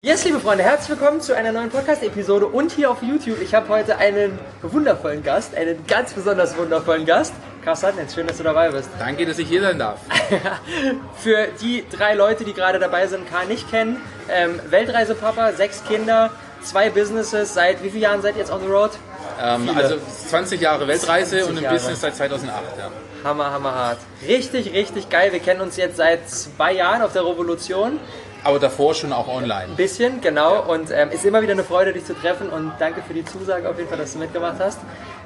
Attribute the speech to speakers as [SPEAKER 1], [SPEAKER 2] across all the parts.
[SPEAKER 1] Yes, liebe Freunde, herzlich willkommen zu einer neuen Podcast-Episode und hier auf YouTube. Ich habe heute einen wundervollen Gast, einen ganz besonders wundervollen Gast. Carsten, schön, dass du dabei bist.
[SPEAKER 2] Danke, dass ich hier sein darf.
[SPEAKER 1] Für die drei Leute, die gerade dabei sind, Karl nicht kennen, ähm, Weltreisepapa, sechs Kinder, zwei Businesses. Seit wie vielen Jahren seid ihr jetzt on the road?
[SPEAKER 2] Ähm, also 20 Jahre Weltreise 20 und im
[SPEAKER 1] Jahre.
[SPEAKER 2] Business seit 2008. Ja.
[SPEAKER 1] Hammer, hammer hart. Richtig, richtig geil. Wir kennen uns jetzt seit zwei Jahren auf der Revolution.
[SPEAKER 2] Aber davor schon auch online.
[SPEAKER 1] Ein bisschen, genau. Und ähm, ist immer wieder eine Freude, dich zu treffen. Und danke für die Zusage auf jeden Fall, dass du mitgemacht hast.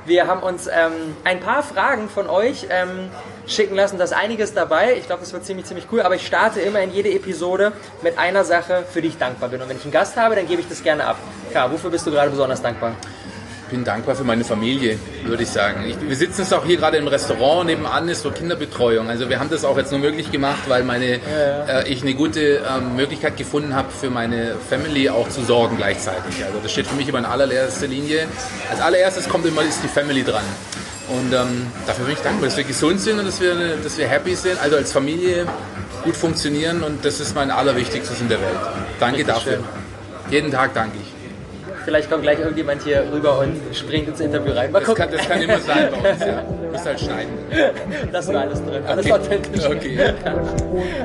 [SPEAKER 1] Wir haben uns ähm, ein paar Fragen von euch ähm, schicken lassen. Da ist einiges dabei. Ich glaube, das wird ziemlich, ziemlich cool. Aber ich starte immer in jede Episode mit einer Sache, für die ich dankbar bin. Und wenn ich einen Gast habe, dann gebe ich das gerne ab. Klar, wofür bist du gerade besonders dankbar?
[SPEAKER 2] Ich bin dankbar für meine Familie, würde ich sagen. Ich, wir sitzen jetzt auch hier gerade im Restaurant, nebenan ist so Kinderbetreuung. Also wir haben das auch jetzt nur möglich gemacht, weil meine, ja. Äh, ich eine gute ähm, Möglichkeit gefunden habe, für meine Family auch zu sorgen gleichzeitig. Also das steht für mich immer in allererster Linie. Als allererstes kommt immer ist die Family dran. Und ähm, dafür bin ich dankbar, dass wir gesund sind und dass wir, dass wir happy sind, also als Familie gut funktionieren und das ist mein allerwichtigstes in der Welt. Danke Richtig dafür. Schön. Jeden Tag danke ich.
[SPEAKER 1] Vielleicht kommt gleich irgendjemand hier rüber und springt ins Interview rein. Mal
[SPEAKER 2] das, kann, das kann immer sein bei uns, ja. Du musst halt schneiden.
[SPEAKER 1] Das war alles drin. Alles
[SPEAKER 2] okay.
[SPEAKER 1] authentisch.
[SPEAKER 2] Okay.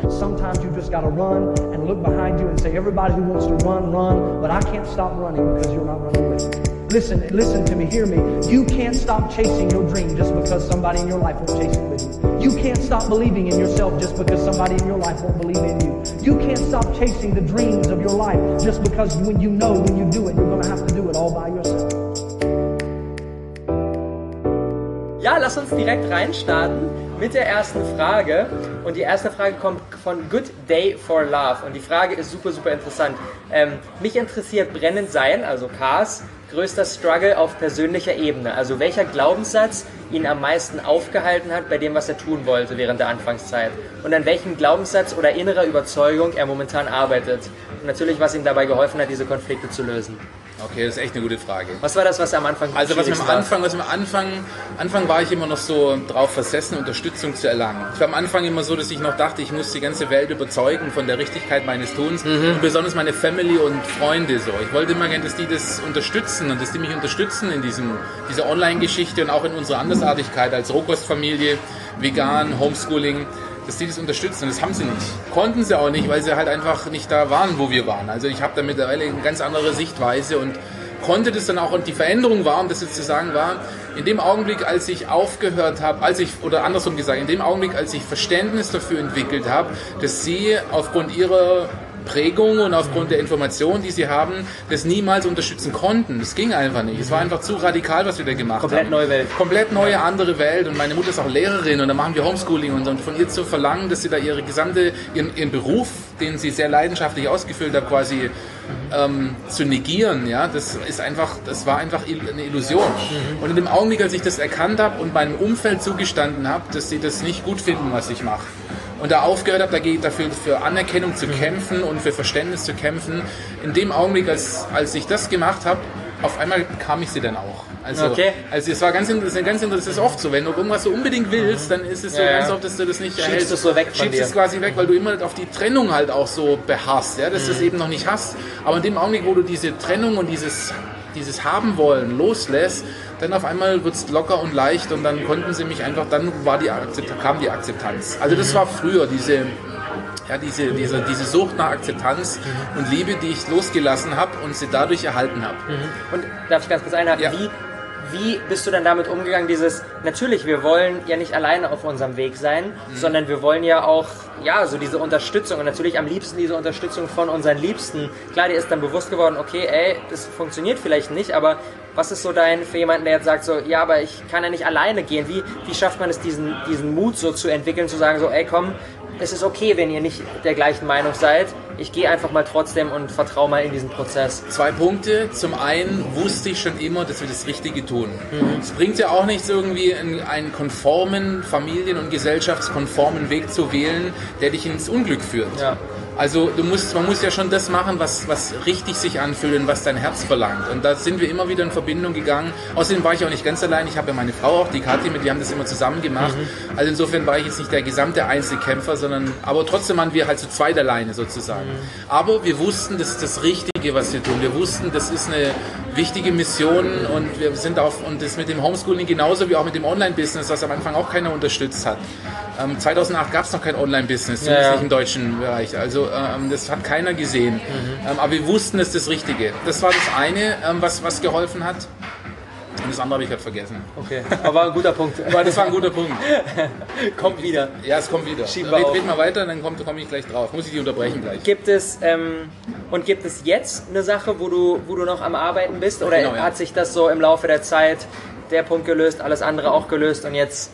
[SPEAKER 3] Sometimes you just gotta run and look behind you and say, everybody who wants to run, run, but I can't stop running because you're not running with me. Listen, listen to me, hear me. You can't stop chasing your dream just because somebody in your life won't chase it with you. You can't stop believing in yourself just because somebody in your life won't believe in you. You can't stop chasing the dreams of your life just because when you know when you do it, you're going to have to do it all by yourself.
[SPEAKER 1] Ja, lass uns direkt reinstarten mit der ersten Frage. Und die erste Frage kommt von Good Day for Love. Und die Frage ist super, super interessant. Ähm, mich interessiert brennend sein, also Cars, größter Struggle auf persönlicher Ebene? Also welcher Glaubenssatz ihn am meisten aufgehalten hat bei dem, was er tun wollte während der Anfangszeit? Und an welchem Glaubenssatz oder innerer Überzeugung er momentan arbeitet? Und natürlich, was ihm dabei geholfen hat, diese Konflikte zu lösen.
[SPEAKER 2] Okay, das ist echt eine gute Frage.
[SPEAKER 1] Was war das, was am Anfang
[SPEAKER 2] Also was am Anfang, was am Anfang, Anfang war ich immer noch so drauf versessen, Unterstützung zu erlangen. Ich war am Anfang immer so, dass ich noch dachte, ich muss die ganze Welt überzeugen von der Richtigkeit meines Tuns mhm. und besonders meine Family und Freunde so. Ich wollte immer gerne, dass die das unterstützen und dass die mich unterstützen in diesem, dieser Online-Geschichte und auch in unserer Andersartigkeit als Rohkostfamilie, vegan, Homeschooling dass die das unterstützen. Und das haben sie nicht. Konnten sie auch nicht, weil sie halt einfach nicht da waren, wo wir waren. Also ich habe da mittlerweile eine ganz andere Sichtweise und konnte das dann auch, und die Veränderung war, um das jetzt zu sagen, war, in dem Augenblick, als ich aufgehört habe, als ich, oder andersrum gesagt, in dem Augenblick, als ich Verständnis dafür entwickelt habe, dass sie aufgrund ihrer Prägung und aufgrund der Informationen, die sie haben, das niemals unterstützen konnten. Das ging einfach nicht. Es war einfach zu radikal, was wir da gemacht
[SPEAKER 1] Komplett
[SPEAKER 2] haben.
[SPEAKER 1] Komplett neue Welt.
[SPEAKER 2] Komplett neue, andere Welt. Und meine Mutter ist auch Lehrerin und da machen wir Homeschooling und, und von ihr zu verlangen, dass sie da ihre gesamte, ihren, ihren Beruf, den sie sehr leidenschaftlich ausgefüllt hat, quasi ähm, zu negieren, ja, das ist einfach, das war einfach eine Illusion. Mhm. Und in dem Augenblick, als ich das erkannt habe und meinem Umfeld zugestanden habe, dass sie das nicht gut finden, was ich mache, und da aufgehört habe, dafür für Anerkennung zu kämpfen und für Verständnis zu kämpfen. In dem Augenblick, als, als ich das gemacht habe, auf einmal kam ich sie dann auch. Also,
[SPEAKER 1] okay.
[SPEAKER 2] also es war ganz, ist ganz das ist oft so, wenn du irgendwas so unbedingt willst, dann ist es so
[SPEAKER 1] ja,
[SPEAKER 2] ganz oft, dass du das nicht
[SPEAKER 1] Schiebst
[SPEAKER 2] erhältst.
[SPEAKER 1] es so weg
[SPEAKER 2] Schiebst
[SPEAKER 1] dir.
[SPEAKER 2] es quasi weg, weil du immer auf die Trennung halt auch so beharrst, ja, dass du es eben noch nicht hast. Aber in dem Augenblick, wo du diese Trennung und dieses, dieses Haben wollen loslässt, dann auf einmal wird es locker und leicht und dann konnten sie mich einfach, dann war die kam die Akzeptanz. Also das war früher diese, ja, diese, diese, diese Sucht nach Akzeptanz mhm. und Liebe, die ich losgelassen habe und sie dadurch erhalten habe.
[SPEAKER 1] Mhm. Und darf ich ganz kurz einhaken, ja. wie, wie bist du dann damit umgegangen, dieses, natürlich, wir wollen ja nicht alleine auf unserem Weg sein, mhm. sondern wir wollen ja auch, ja, so diese Unterstützung und natürlich am liebsten diese Unterstützung von unseren Liebsten. Klar, dir ist dann bewusst geworden, okay, ey, das funktioniert vielleicht nicht, aber was ist so dein, für jemanden, der jetzt sagt so, ja, aber ich kann ja nicht alleine gehen, wie, wie schafft man es, diesen, diesen Mut so zu entwickeln, zu sagen so, ey, komm, es ist okay, wenn ihr nicht der gleichen Meinung seid. Ich gehe einfach mal trotzdem und vertraue mal in diesen Prozess.
[SPEAKER 2] Zwei Punkte. Zum einen wusste ich schon immer, dass wir das Richtige tun. Mhm. Es bringt ja auch nichts, irgendwie einen konformen, familien- und gesellschaftskonformen Weg zu wählen, der dich ins Unglück führt.
[SPEAKER 1] Ja.
[SPEAKER 2] Also du musst, man muss ja schon das machen, was, was richtig sich anfühlt und was dein Herz verlangt. Und da sind wir immer wieder in Verbindung gegangen. Außerdem war ich auch nicht ganz allein. Ich habe ja meine Frau auch, die Kathi, mit die haben das immer zusammen gemacht. Mhm. Also insofern war ich jetzt nicht der gesamte Einzelkämpfer, sondern aber trotzdem waren wir halt zu zweit alleine sozusagen. Mhm. Aber wir wussten, das ist das Richtige, was wir tun. Wir wussten, das ist eine wichtige Mission und wir sind auf und das mit dem Homeschooling genauso wie auch mit dem Online-Business, was am Anfang auch keiner unterstützt hat. Ähm, 2008 gab es noch kein Online-Business, zumindest ja, ja. nicht im deutschen Bereich. Also ähm, das hat keiner gesehen. Mhm. Ähm, aber wir wussten, es ist das Richtige. Das war das eine, ähm, was, was geholfen hat. Und das andere habe ich halt vergessen.
[SPEAKER 1] Okay, aber ein guter Punkt.
[SPEAKER 2] Aber das war ein guter Punkt.
[SPEAKER 1] kommt wieder.
[SPEAKER 2] Ja, es kommt wieder.
[SPEAKER 1] Schieben wir
[SPEAKER 2] red, red mal weiter, dann komme komm ich gleich drauf. Muss ich die unterbrechen gleich.
[SPEAKER 1] Gibt es, ähm, und gibt es jetzt eine Sache, wo du, wo du noch am Arbeiten bist? Oder genau, ja. hat sich das so im Laufe der Zeit, der Punkt gelöst, alles andere auch gelöst und jetzt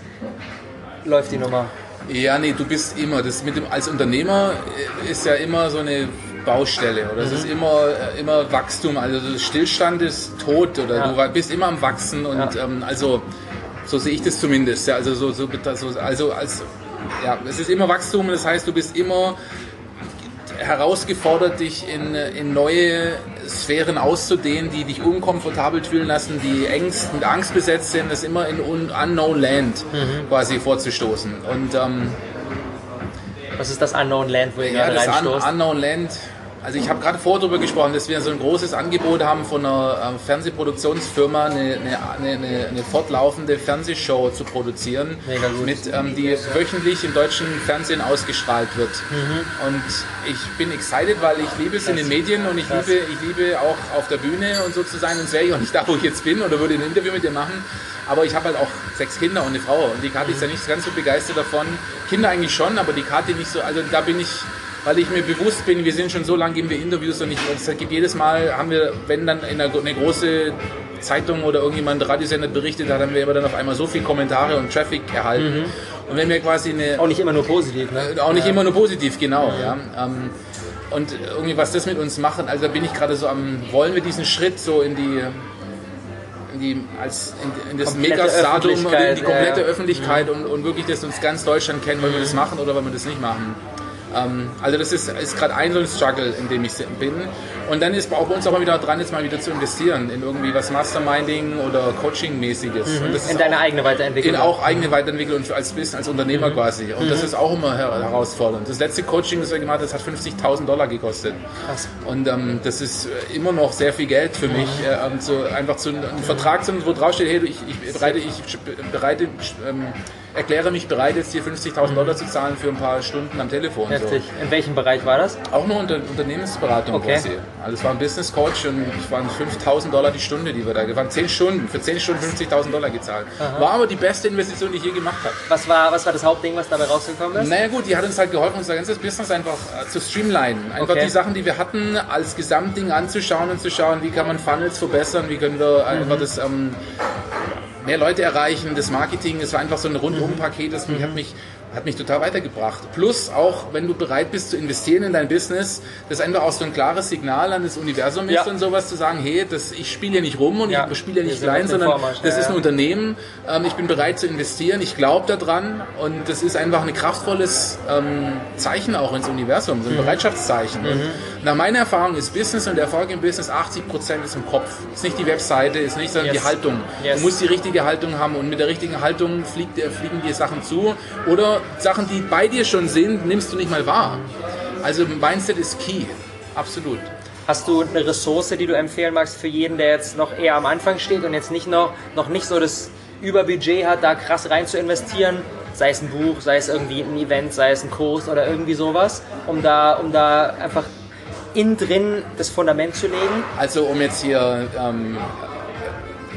[SPEAKER 1] läuft die Nummer?
[SPEAKER 2] Ja, nee, du bist immer, das mit dem, als Unternehmer ist ja immer so eine Baustelle oder mhm. es ist immer, immer Wachstum, also Stillstand ist tot oder ja. du bist immer am Wachsen und ja. ähm, also so sehe ich das zumindest, ja, also so, so, also als, ja, es ist immer Wachstum, das heißt, du bist immer herausgefordert, dich in, in neue Sphären auszudehnen, die dich unkomfortabel fühlen lassen, die Ängst, mit Angst besetzt sind, das immer in unknown land mhm. quasi vorzustoßen. Und ähm,
[SPEAKER 1] was ist das Unknown Land, wo ihr ja, gerade
[SPEAKER 2] reinstoßt? Un Unknown Land also ich habe gerade vorher darüber gesprochen, dass wir so ein großes Angebot haben von einer äh, Fernsehproduktionsfirma, eine, eine, eine, eine, fortlaufende Fernsehshow zu produzieren, mit, ähm, die wöchentlich im deutschen Fernsehen ausgestrahlt wird. Mhm. Und ich bin excited, weil ich liebe es in den Medien und ich liebe, ich liebe auch auf der Bühne und so zu sein. Sonst wäre ich auch nicht da, wo ich jetzt bin oder würde ein Interview mit dir machen. Aber ich habe halt auch sechs Kinder und eine Frau und die Kathi mhm. ist ja nicht ganz so begeistert davon. Kinder eigentlich schon, aber die Kathi nicht so. Also da bin ich weil ich mir bewusst bin, wir sind schon so lange, geben wir Interviews und ich, es gibt jedes Mal, haben wir, wenn dann in einer, eine große Zeitung oder irgendjemand Radiosender berichtet hat, haben wir immer dann auf einmal so viele Kommentare und Traffic erhalten. Mhm. Und wenn wir quasi eine...
[SPEAKER 1] Auch nicht immer nur positiv, ne?
[SPEAKER 2] Äh, auch nicht ja. immer nur positiv, genau, mhm. ja. Ähm, und irgendwie was das mit uns machen, also da bin ich gerade so am, wollen wir diesen Schritt so in die in, die, als in, in das Megastatum und in die komplette ja, Öffentlichkeit mhm. und, und wirklich, dass uns ganz Deutschland kennt, wollen wir das machen oder wollen wir das nicht machen? Ähm, also das ist, ist gerade ein so ein Struggle, in dem ich bin. Und dann ist auch bei uns auch mal wieder dran, jetzt mal wieder zu investieren in irgendwie was Masterminding oder Coaching-mäßiges.
[SPEAKER 1] Mhm. in deine eigene Weiterentwicklung.
[SPEAKER 2] In auch eigene Weiterentwicklung als Business, als Unternehmer mhm. quasi. Und mhm. das ist auch immer her herausfordernd. Das letzte Coaching, das wir gemacht haben, das hat 50.000 Dollar gekostet. Krass. Und ähm, das ist äh, immer noch sehr viel Geld für mich, mhm. äh, so einfach zu einem Vertrag zu wo draufsteht, hey, ich, ich bereite, ich bereite ähm, erkläre mich bereit, jetzt hier 50.000 Dollar zu zahlen für ein paar Stunden am Telefon.
[SPEAKER 1] Heftig. So. In welchem Bereich war das?
[SPEAKER 2] Auch nur unter Unternehmensberatung
[SPEAKER 1] okay.
[SPEAKER 2] quasi. Also es war ein Business Coach und es waren 5.000 Dollar die Stunde, die wir da, waren 10 Stunden, für 10 Stunden 50.000 Dollar gezahlt. Aha. War aber die beste Investition, die ich je gemacht habe.
[SPEAKER 1] Was war, was war das Hauptding, was dabei rausgekommen ist?
[SPEAKER 2] Naja gut, die hat uns halt geholfen, unser ganzes Business einfach äh, zu streamlinen. Einfach okay. die Sachen, die wir hatten, als Gesamtding anzuschauen und zu schauen, wie kann man Funnels verbessern, wie können wir einfach mhm. das ähm, mehr Leute erreichen, das Marketing, es war einfach so ein Rundum-Paket, das mhm. hat mich hat mich total weitergebracht. Plus auch, wenn du bereit bist zu investieren in dein Business, das ist einfach auch so ein klares Signal an das Universum ist ja. und sowas zu sagen, hey, das, ich spiele ja nicht rum und ja. ich spiele ja nicht klein, sondern das ist ein Unternehmen, ähm, ich bin bereit zu investieren, ich glaube daran und das ist einfach ein kraftvolles ähm, Zeichen auch ins Universum, so ein mhm. Bereitschaftszeichen. Mhm. nach meiner Erfahrung ist Business und Erfolg im Business 80% ist im Kopf. Ist nicht die Webseite, ist nicht, sondern yes. die Haltung. Yes. Du musst die richtige Haltung haben und mit der richtigen Haltung fliegt, fliegen dir Sachen zu oder Sachen, die bei dir schon sind, nimmst du nicht mal wahr. Also Mindset ist key, absolut.
[SPEAKER 1] Hast du eine Ressource, die du empfehlen magst für jeden, der jetzt noch eher am Anfang steht und jetzt nicht noch, noch nicht so das Überbudget hat, da krass rein zu investieren? Sei es ein Buch, sei es irgendwie ein Event, sei es ein Kurs oder irgendwie sowas, um da, um da einfach innen drin das Fundament zu legen?
[SPEAKER 2] Also um jetzt hier ähm,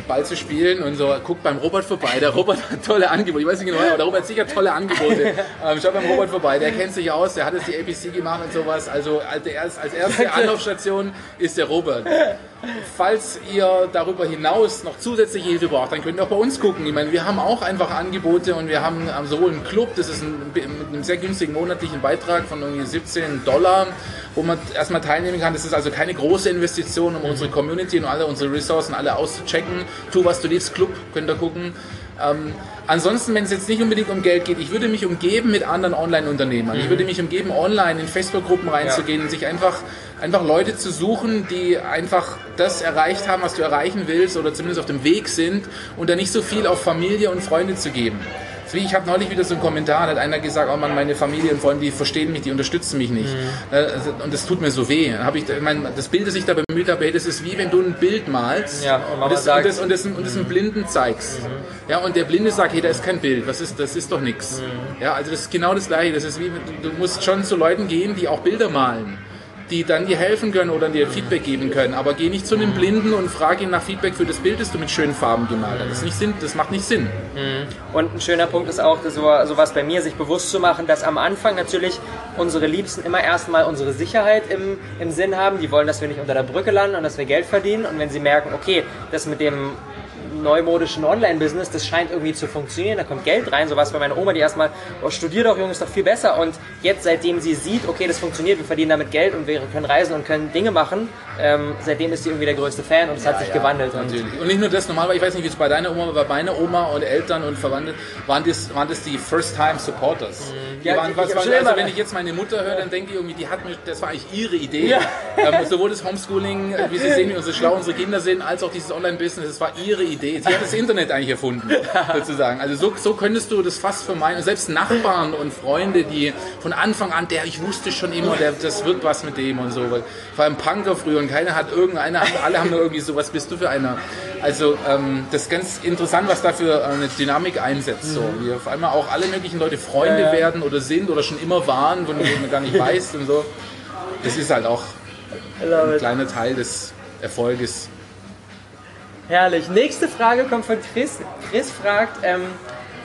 [SPEAKER 2] Ball zu spielen und so, guckt beim Robert vorbei. Der Robert hat tolle Angebote. Ich weiß nicht genau, aber der Robert hat sicher tolle Angebote. Ähm, schaut beim Robert vorbei, der kennt sich aus, der hat jetzt die ABC gemacht und sowas. Also als, als erste Anlaufstation ist der Robert. Falls ihr darüber hinaus noch zusätzliche Hilfe braucht, dann könnt ihr auch bei uns gucken. Ich meine, wir haben auch einfach Angebote und wir haben sowohl einen Club, das ist ein, mit einem sehr günstigen monatlichen Beitrag von irgendwie 17 Dollar, wo man erstmal teilnehmen kann. Das ist also keine große Investition, um unsere Community und alle unsere Ressourcen alle auszuchecken. Tu, was du liebst, Club, könnt ihr gucken. Ähm, ansonsten, wenn es jetzt nicht unbedingt um Geld geht, ich würde mich umgeben mit anderen Online-Unternehmern. Ich würde mich umgeben, online in Facebook-Gruppen reinzugehen und sich einfach, einfach Leute zu suchen, die einfach das erreicht haben, was du erreichen willst oder zumindest auf dem Weg sind und da nicht so viel auf Familie und Freunde zu geben. Deswegen, ich habe neulich wieder so einen Kommentar, da hat einer gesagt, oh Mann, meine Familie und Freunde, die verstehen mich, die unterstützen mich nicht. Äh, Und das tut mir so weh. Hab ich, mein, das Bild, das ich da bemüht habe, hey, das ist wie wenn du ein Bild malst
[SPEAKER 1] Ja, und
[SPEAKER 2] und, das,
[SPEAKER 1] sagt-
[SPEAKER 2] und, das, und, das, und das einem Blinden zeigst. Ja, und der Blinde sagt, hey, da ist kein Bild, was ist, das ist doch nichts. Ja, also das ist genau das Gleiche. Das ist wie, du musst schon zu Leuten gehen, die auch Bilder malen die dann dir helfen können oder dir Feedback geben können. Aber geh nicht zu einem Blinden und frag ihn nach Feedback für das Bild, das du mit schönen Farben gemalt hast. Das, nicht Sinn, das macht nicht Sinn.
[SPEAKER 1] Und ein schöner Punkt ist auch, so, sowas bei mir, sich bewusst zu machen, dass am Anfang natürlich unsere Liebsten immer erstmal unsere Sicherheit im, im Sinn haben. Die wollen, dass wir nicht unter der Brücke landen und dass wir Geld verdienen. Und wenn sie merken, okay, das mit dem neumodischen Online-Business, das scheint irgendwie zu funktionieren, da kommt Geld rein, sowas bei meiner Oma, die erstmal, oh, studier doch, Junge, ist doch viel besser. Und jetzt, seitdem sie sieht, okay, das funktioniert, wir verdienen damit Geld und wir können reisen und können Dinge machen, ähm, seitdem ist sie irgendwie der größte Fan und es hat sich gewandelt. Und
[SPEAKER 2] Natürlich. Und nicht nur das, normal, ich weiß nicht, wie es bei deiner Oma war, bei meiner Oma und Eltern und Verwandte, waren das, waren das die First-Time-Supporters. Die
[SPEAKER 1] Ja,
[SPEAKER 2] waren,
[SPEAKER 1] ich-
[SPEAKER 2] was,
[SPEAKER 1] ich
[SPEAKER 2] also
[SPEAKER 1] immer-
[SPEAKER 2] wenn ich jetzt meine Mutter höre, dann denke ich irgendwie, die hat mir, das war eigentlich ihre Idee.
[SPEAKER 1] Ja.
[SPEAKER 2] Ähm, sowohl das Homeschooling, äh, wie sie sehen, wie unsere schlau unsere Kinder sind, als auch dieses Online-Business, das war ihre Idee. Sie hat das Internet eigentlich erfunden, sozusagen. Also so, so könntest du das fast vermeiden. Und selbst Nachbarn und Freunde, die von Anfang an, der, ich wusste schon immer, der, das wird was mit dem und so. War im Punker früher und keiner hat irgendeiner, alle haben nur irgendwie so, was bist du für einer? Also ähm, das ist ganz interessant, was da für eine Dynamik einsetzt. So. Wie auf einmal auch alle möglichen Leute Freunde
[SPEAKER 1] Ja, ja.
[SPEAKER 2] werden oder sind oder schon immer waren, von denen man gar nicht weiß und so. Das ist halt auch ein kleiner Teil des Erfolges.
[SPEAKER 1] Herrlich. Nächste Frage kommt von Chris. Chris fragt, ähm,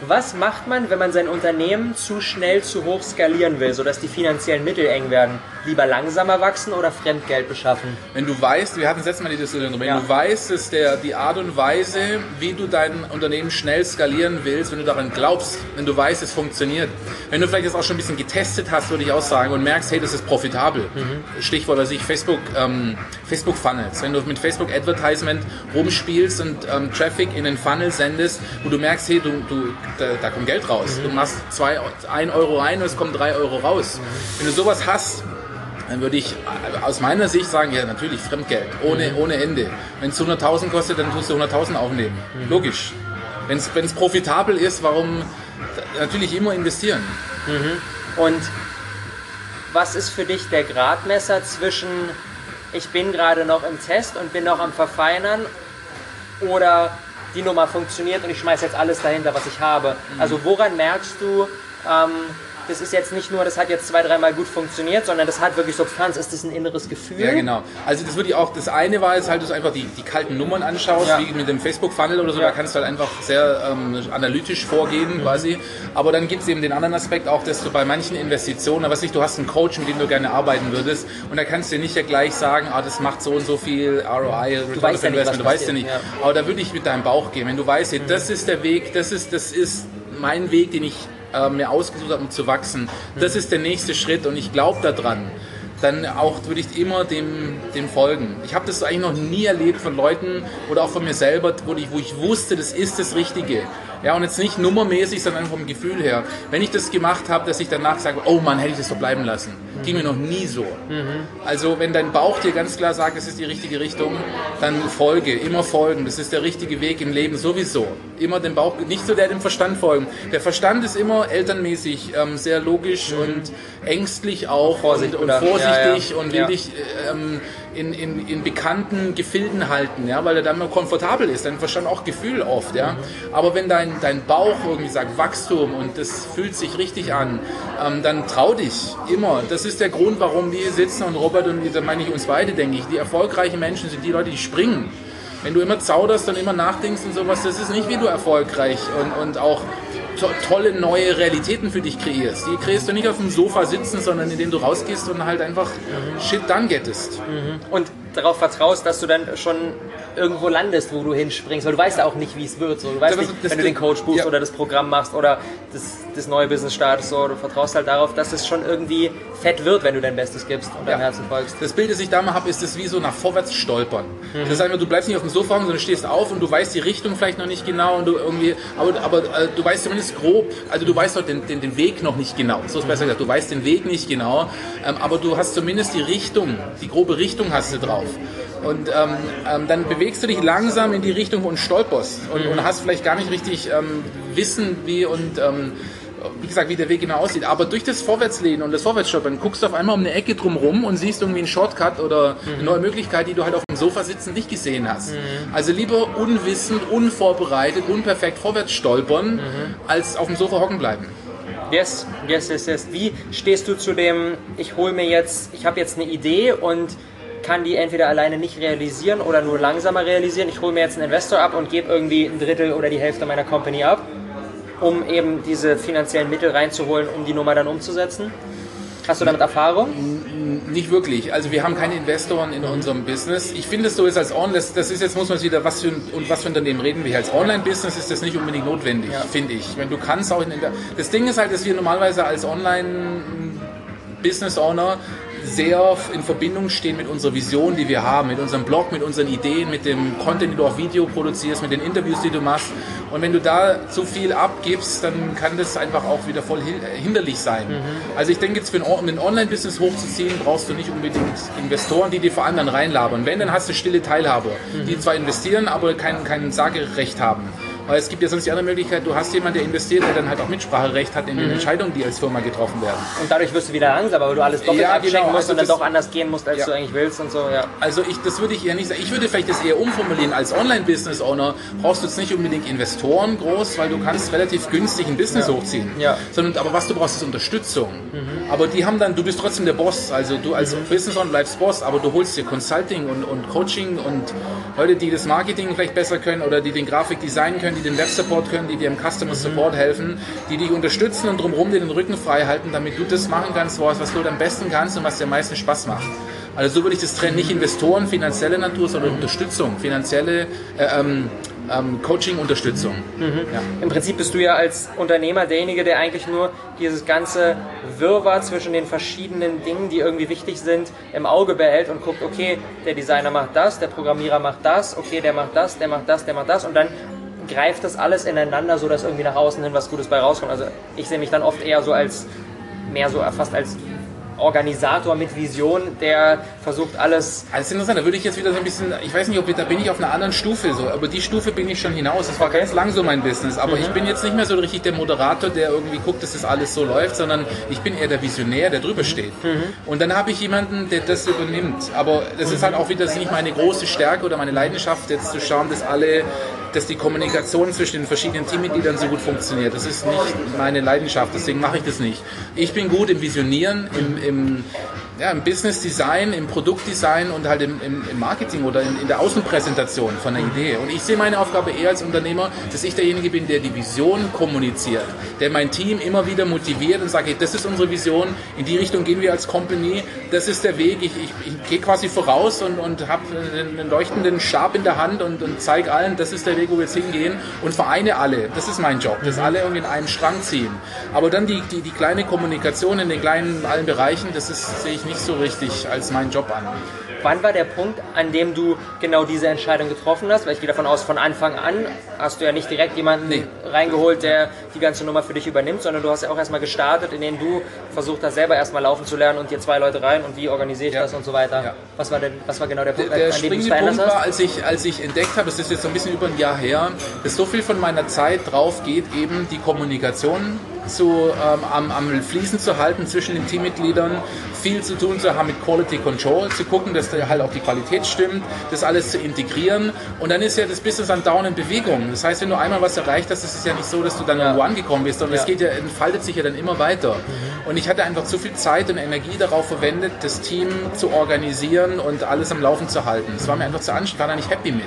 [SPEAKER 1] was macht man, wenn man sein Unternehmen zu schnell zu hoch skalieren will, sodass die finanziellen Mittel eng werden? Lieber langsamer wachsen oder Fremdgeld beschaffen?
[SPEAKER 2] Wenn du weißt, wir hatten das letzte Mal die Diskussion darüber, wenn
[SPEAKER 1] Ja.
[SPEAKER 2] du weißt, dass der, die Art und Weise, wie du dein Unternehmen schnell skalieren willst, wenn du daran glaubst, wenn du weißt, es funktioniert. Wenn du vielleicht das auch schon ein bisschen getestet hast, würde ich auch sagen, und merkst, hey, das ist profitabel. Stichwort, was ich, Facebook, ähm, Facebook Funnels. Wenn du mit Facebook Advertisement rumspielst und ähm, Traffic in den Funnel sendest, wo du merkst, hey, du, du, da, da kommt Geld raus. Du machst zwei, ein Euro rein und es kommen drei Euro raus. Wenn du sowas hast, dann würde ich äh, aus meiner Sicht sagen, ja natürlich Fremdgeld, ohne, ohne Ende. Wenn es 100.000 kostet, dann tust du 100.000 aufnehmen. Logisch. Wenn es profitabel ist, warum natürlich immer investieren?
[SPEAKER 1] Und was ist für dich der Gradmesser zwischen, ich bin gerade noch im Test und bin noch am Verfeinern oder die Nummer funktioniert und ich schmeiße jetzt alles dahinter, was ich habe? Also woran merkst du, ähm, das ist jetzt nicht nur, das hat jetzt zwei, dreimal gut funktioniert, sondern das hat wirklich Substanz. Ist das ein inneres Gefühl?
[SPEAKER 2] Ja, genau. Also das würde ich auch, das eine war jetzt halt, dass du einfach die, die kalten Nummern anschaust,
[SPEAKER 1] Ja.
[SPEAKER 2] wie mit dem Facebook-Funnel oder so,
[SPEAKER 1] Ja.
[SPEAKER 2] da kannst du halt einfach sehr ähm, analytisch vorgehen quasi. Aber dann gibt es eben den anderen Aspekt auch, dass du bei manchen Investitionen, was nicht, du hast einen Coach, mit dem du gerne arbeiten würdest und da kannst du dir nicht ja gleich sagen, ah, das macht so und so viel ROI, Return
[SPEAKER 1] weißt
[SPEAKER 2] of
[SPEAKER 1] ja nicht,
[SPEAKER 2] Investment, du weißt ja nicht. Aber da würde ich mit deinem Bauch gehen. Wenn du weißt, hey, das ist der Weg, das ist, das ist mein Weg, den ich äh, mir ausgesucht habe, um zu wachsen. Das ist der nächste Schritt und ich glaube daran. Dann auch würde ich immer dem, dem folgen. Ich habe das eigentlich noch nie erlebt von Leuten oder auch von mir selber, wo ich, wo ich wusste, das ist das Richtige. Ja, und jetzt nicht nummermäßig, sondern vom Gefühl her. Wenn ich das gemacht habe, dass ich danach sage, oh Mann, hätte ich das so bleiben lassen. Ging mir noch nie so. Also wenn dein Bauch dir ganz klar sagt, es ist die richtige Richtung, dann folge, immer folgen. Das ist der richtige Weg im Leben sowieso. Immer dem Bauch, nicht so der dem Verstand folgen. Der Verstand ist immer elternmäßig ähm, sehr logisch und ängstlich auch
[SPEAKER 1] Vorsicht,
[SPEAKER 2] und, und vorsichtig
[SPEAKER 1] Ja, ja.
[SPEAKER 2] und will dich ähm, in, in, in bekannten Gefilden halten, ja, weil er dann mal komfortabel ist. Dein Verstand auch Gefühl oft, ja. Aber wenn dein, dein Bauch irgendwie sagt Wachstum und das fühlt sich richtig an, ähm, dann trau dich immer. Das ist der Grund, warum wir sitzen und Robert und da meine ich uns beide, denke ich. Die erfolgreichen Menschen sind die Leute, die springen. Wenn du immer zauderst und immer nachdenkst und sowas, das ist nicht, wie du erfolgreich und, und auch to tolle neue Realitäten für dich kreierst. Die kreierst du nicht auf dem Sofa sitzen, sondern indem du rausgehst und halt einfach mhm. Shit dann gettest.
[SPEAKER 1] Mhm. Und darauf vertraust, dass du dann schon irgendwo landest, wo du hinspringst, weil du weißt ja auch nicht, wie es wird. So. Du weißt das, nicht, wenn du den Coach buchst ja. oder das Programm machst oder das, das neue Business startest, so. du vertraust halt darauf, dass es schon irgendwie fett wird, wenn du dein Bestes gibst und deinem ja. Herzen folgst.
[SPEAKER 2] Das Bild, das ich da mal habe, ist das wie so nach vorwärts stolpern. Mhm. Das heißt, du bleibst nicht auf dem Sofa, sondern du stehst auf und du weißt die Richtung vielleicht noch nicht genau und du irgendwie, aber, aber äh, du weißt zumindest grob, also du weißt halt den, den, den Weg noch nicht genau. So ist besser gesagt, du weißt den Weg nicht genau, ähm, aber du hast zumindest die Richtung, die grobe Richtung hast du drauf. Und ähm, ähm, dann bewegst du dich langsam in die Richtung und stolperst und, und hast vielleicht gar nicht richtig ähm, Wissen, wie und ähm, wie gesagt, wie der Weg genau aussieht. Aber durch das Vorwärtslehnen und das Vorwärtsstolpern guckst du auf einmal um eine Ecke drumherum und siehst irgendwie einen Shortcut oder mhm. eine neue Möglichkeit, die du halt auf dem Sofa sitzen nicht gesehen hast. Mhm. Also lieber unwissend, unvorbereitet, unperfekt vorwärts stolpern, mhm. als auf dem Sofa hocken bleiben.
[SPEAKER 1] Yes, yes, yes, yes. Wie stehst du zu dem, ich hole mir jetzt, ich habe jetzt eine Idee und kann die entweder alleine nicht realisieren oder nur langsamer realisieren. Ich hole mir jetzt einen Investor ab und gebe irgendwie ein Drittel oder die Hälfte meiner Company ab, um eben diese finanziellen Mittel reinzuholen, um die Nummer dann umzusetzen. Hast du damit Erfahrung?
[SPEAKER 2] Nicht wirklich. Also wir haben keine Investoren in unserem Business. Ich finde es so ist als Online, das, das ist jetzt muss man wieder was für und was für Unternehmen reden wir. Als Online-Business ist das nicht unbedingt notwendig, ja. finde ich. Wenn du kannst auch in das Ding ist halt, dass wir normalerweise als Online Business Owner sehr in Verbindung stehen mit unserer Vision, die wir haben, mit unserem Blog, mit unseren Ideen, mit dem Content, den du auf Video produzierst, mit den Interviews, die du machst. Und wenn du da zu viel abgibst, dann kann das einfach auch wieder voll hinderlich sein. Mhm. Also ich denke jetzt, für ein, Online-Business hochzuziehen, brauchst du nicht unbedingt Investoren, die dir vor anderen reinlabern. Wenn, dann hast du stille Teilhaber, mhm. die zwar investieren, aber kein, kein Sagerecht haben. Weil es gibt ja sonst die andere Möglichkeit, du hast jemanden, der investiert, der dann halt auch Mitspracherecht hat in den mhm. Entscheidungen, die als Firma getroffen werden.
[SPEAKER 1] Und dadurch wirst du wieder langsamer, weil du alles doppelt ja, abschenken genau, musst also und dann doch anders gehen musst, als ja. du eigentlich willst und so. Ja.
[SPEAKER 2] Also ich, das würde ich eher nicht sagen. Ich würde vielleicht das eher umformulieren. Als Online-Business-Owner brauchst du jetzt nicht unbedingt Investoren groß, weil du kannst relativ günstig ein Business ja. hochziehen. Ja. Sondern, aber was du brauchst, ist Unterstützung. Mhm. Aber die haben dann, du bist trotzdem der Boss. Also du als mhm. Business-Owner bleibst Boss, aber du holst dir Consulting und, und Coaching und Leute, die das Marketing vielleicht besser können oder die den Grafik designen können, die den Web-Support können, die dir im Customer Support helfen, die dich unterstützen und drumherum dir den Rücken frei halten, damit du das machen kannst, was du am besten kannst und was dir am meisten Spaß macht. Also so würde ich das trennen, nicht Investoren, finanzielle Natur, sondern Unterstützung, finanzielle äh, ähm, ähm, Coaching-Unterstützung.
[SPEAKER 1] Mhm. Ja. Im Prinzip bist du ja als Unternehmer derjenige, der eigentlich nur dieses ganze Wirrwarr zwischen den verschiedenen Dingen, die irgendwie wichtig sind, im Auge behält und guckt, okay, der Designer macht das, der Programmierer macht das, okay, der macht das, der macht das, der macht das und dann greift das alles ineinander, so dass irgendwie nach außen hin was Gutes bei rauskommt. Also ich sehe mich dann oft eher so als mehr so fast als Organisator mit Vision, der versucht alles.
[SPEAKER 2] Also interessant, da würde ich jetzt wieder so ein bisschen, ich weiß nicht, ob da bin ich auf einer anderen Stufe so, aber die Stufe bin ich schon hinaus. Das war okay. ganz lang so mein Business, aber mhm. ich bin jetzt nicht mehr so richtig der Moderator, der irgendwie guckt, dass das alles so läuft, sondern ich bin eher der Visionär, der drüber steht. Mhm. Und dann habe ich jemanden, der das übernimmt. Aber das mhm. ist halt auch wieder nicht meine große Stärke oder meine Leidenschaft, jetzt zu schauen, dass alle dass die Kommunikation zwischen den verschiedenen Teammitgliedern so gut funktioniert. Das ist nicht meine Leidenschaft, deswegen mache ich das nicht. Ich bin gut im Visionieren, im, im ja, im Business Design, im Produktdesign und halt im, im, im Marketing oder in, in, der Außenpräsentation von der Idee. Und ich sehe meine Aufgabe eher als Unternehmer, dass ich derjenige bin, der die Vision kommuniziert, der mein Team immer wieder motiviert und sagt, hey, das ist unsere Vision, in die Richtung gehen wir als Company, das ist der Weg, ich, ich, ich gehe quasi voraus und, und habe einen leuchtenden Stab in der Hand und, und zeige allen, das ist der Weg, wo wir jetzt hingehen und vereine alle. Das ist mein Job, dass alle irgendwie in einen Strang ziehen. Aber dann die, die, die kleine Kommunikation in den kleinen allen Bereichen, das ist, sehe ich nicht nicht so richtig als meinen Job an.
[SPEAKER 1] Wann war der Punkt, an dem du genau diese Entscheidung getroffen hast? Weil ich gehe davon aus, von Anfang an hast du ja nicht direkt jemanden nee. reingeholt, der die ganze Nummer für dich übernimmt, sondern du hast ja auch erstmal gestartet, indem du versucht hast, selber erstmal laufen zu lernen und dir zwei Leute rein und wie organisiere ich ja. das und so weiter. Ja. Was, war denn, was war genau der Punkt,
[SPEAKER 2] der, der an dem du es Punkt war, als ich, als ich entdeckt habe, das ist jetzt so ein bisschen über ein Jahr her, dass so viel von meiner Zeit drauf geht, eben die Kommunikation zu, ähm, am, am Fließen zu halten zwischen den Teammitgliedern, viel zu tun zu haben mit Quality Control, zu gucken, dass da halt auch die Qualität stimmt, das alles zu integrieren. Und dann ist ja das Business an Down in Bewegung. Das heißt, wenn du einmal was erreicht hast, ist es ja nicht so, dass du dann irgendwo angekommen bist, sondern ja. es geht ja, entfaltet sich ja dann immer weiter. Mhm. Und ich hatte einfach zu viel Zeit und Energie darauf verwendet, das Team zu organisieren und alles am Laufen zu halten. Es war mir einfach zu anstrengend, ich war da nicht happy mit.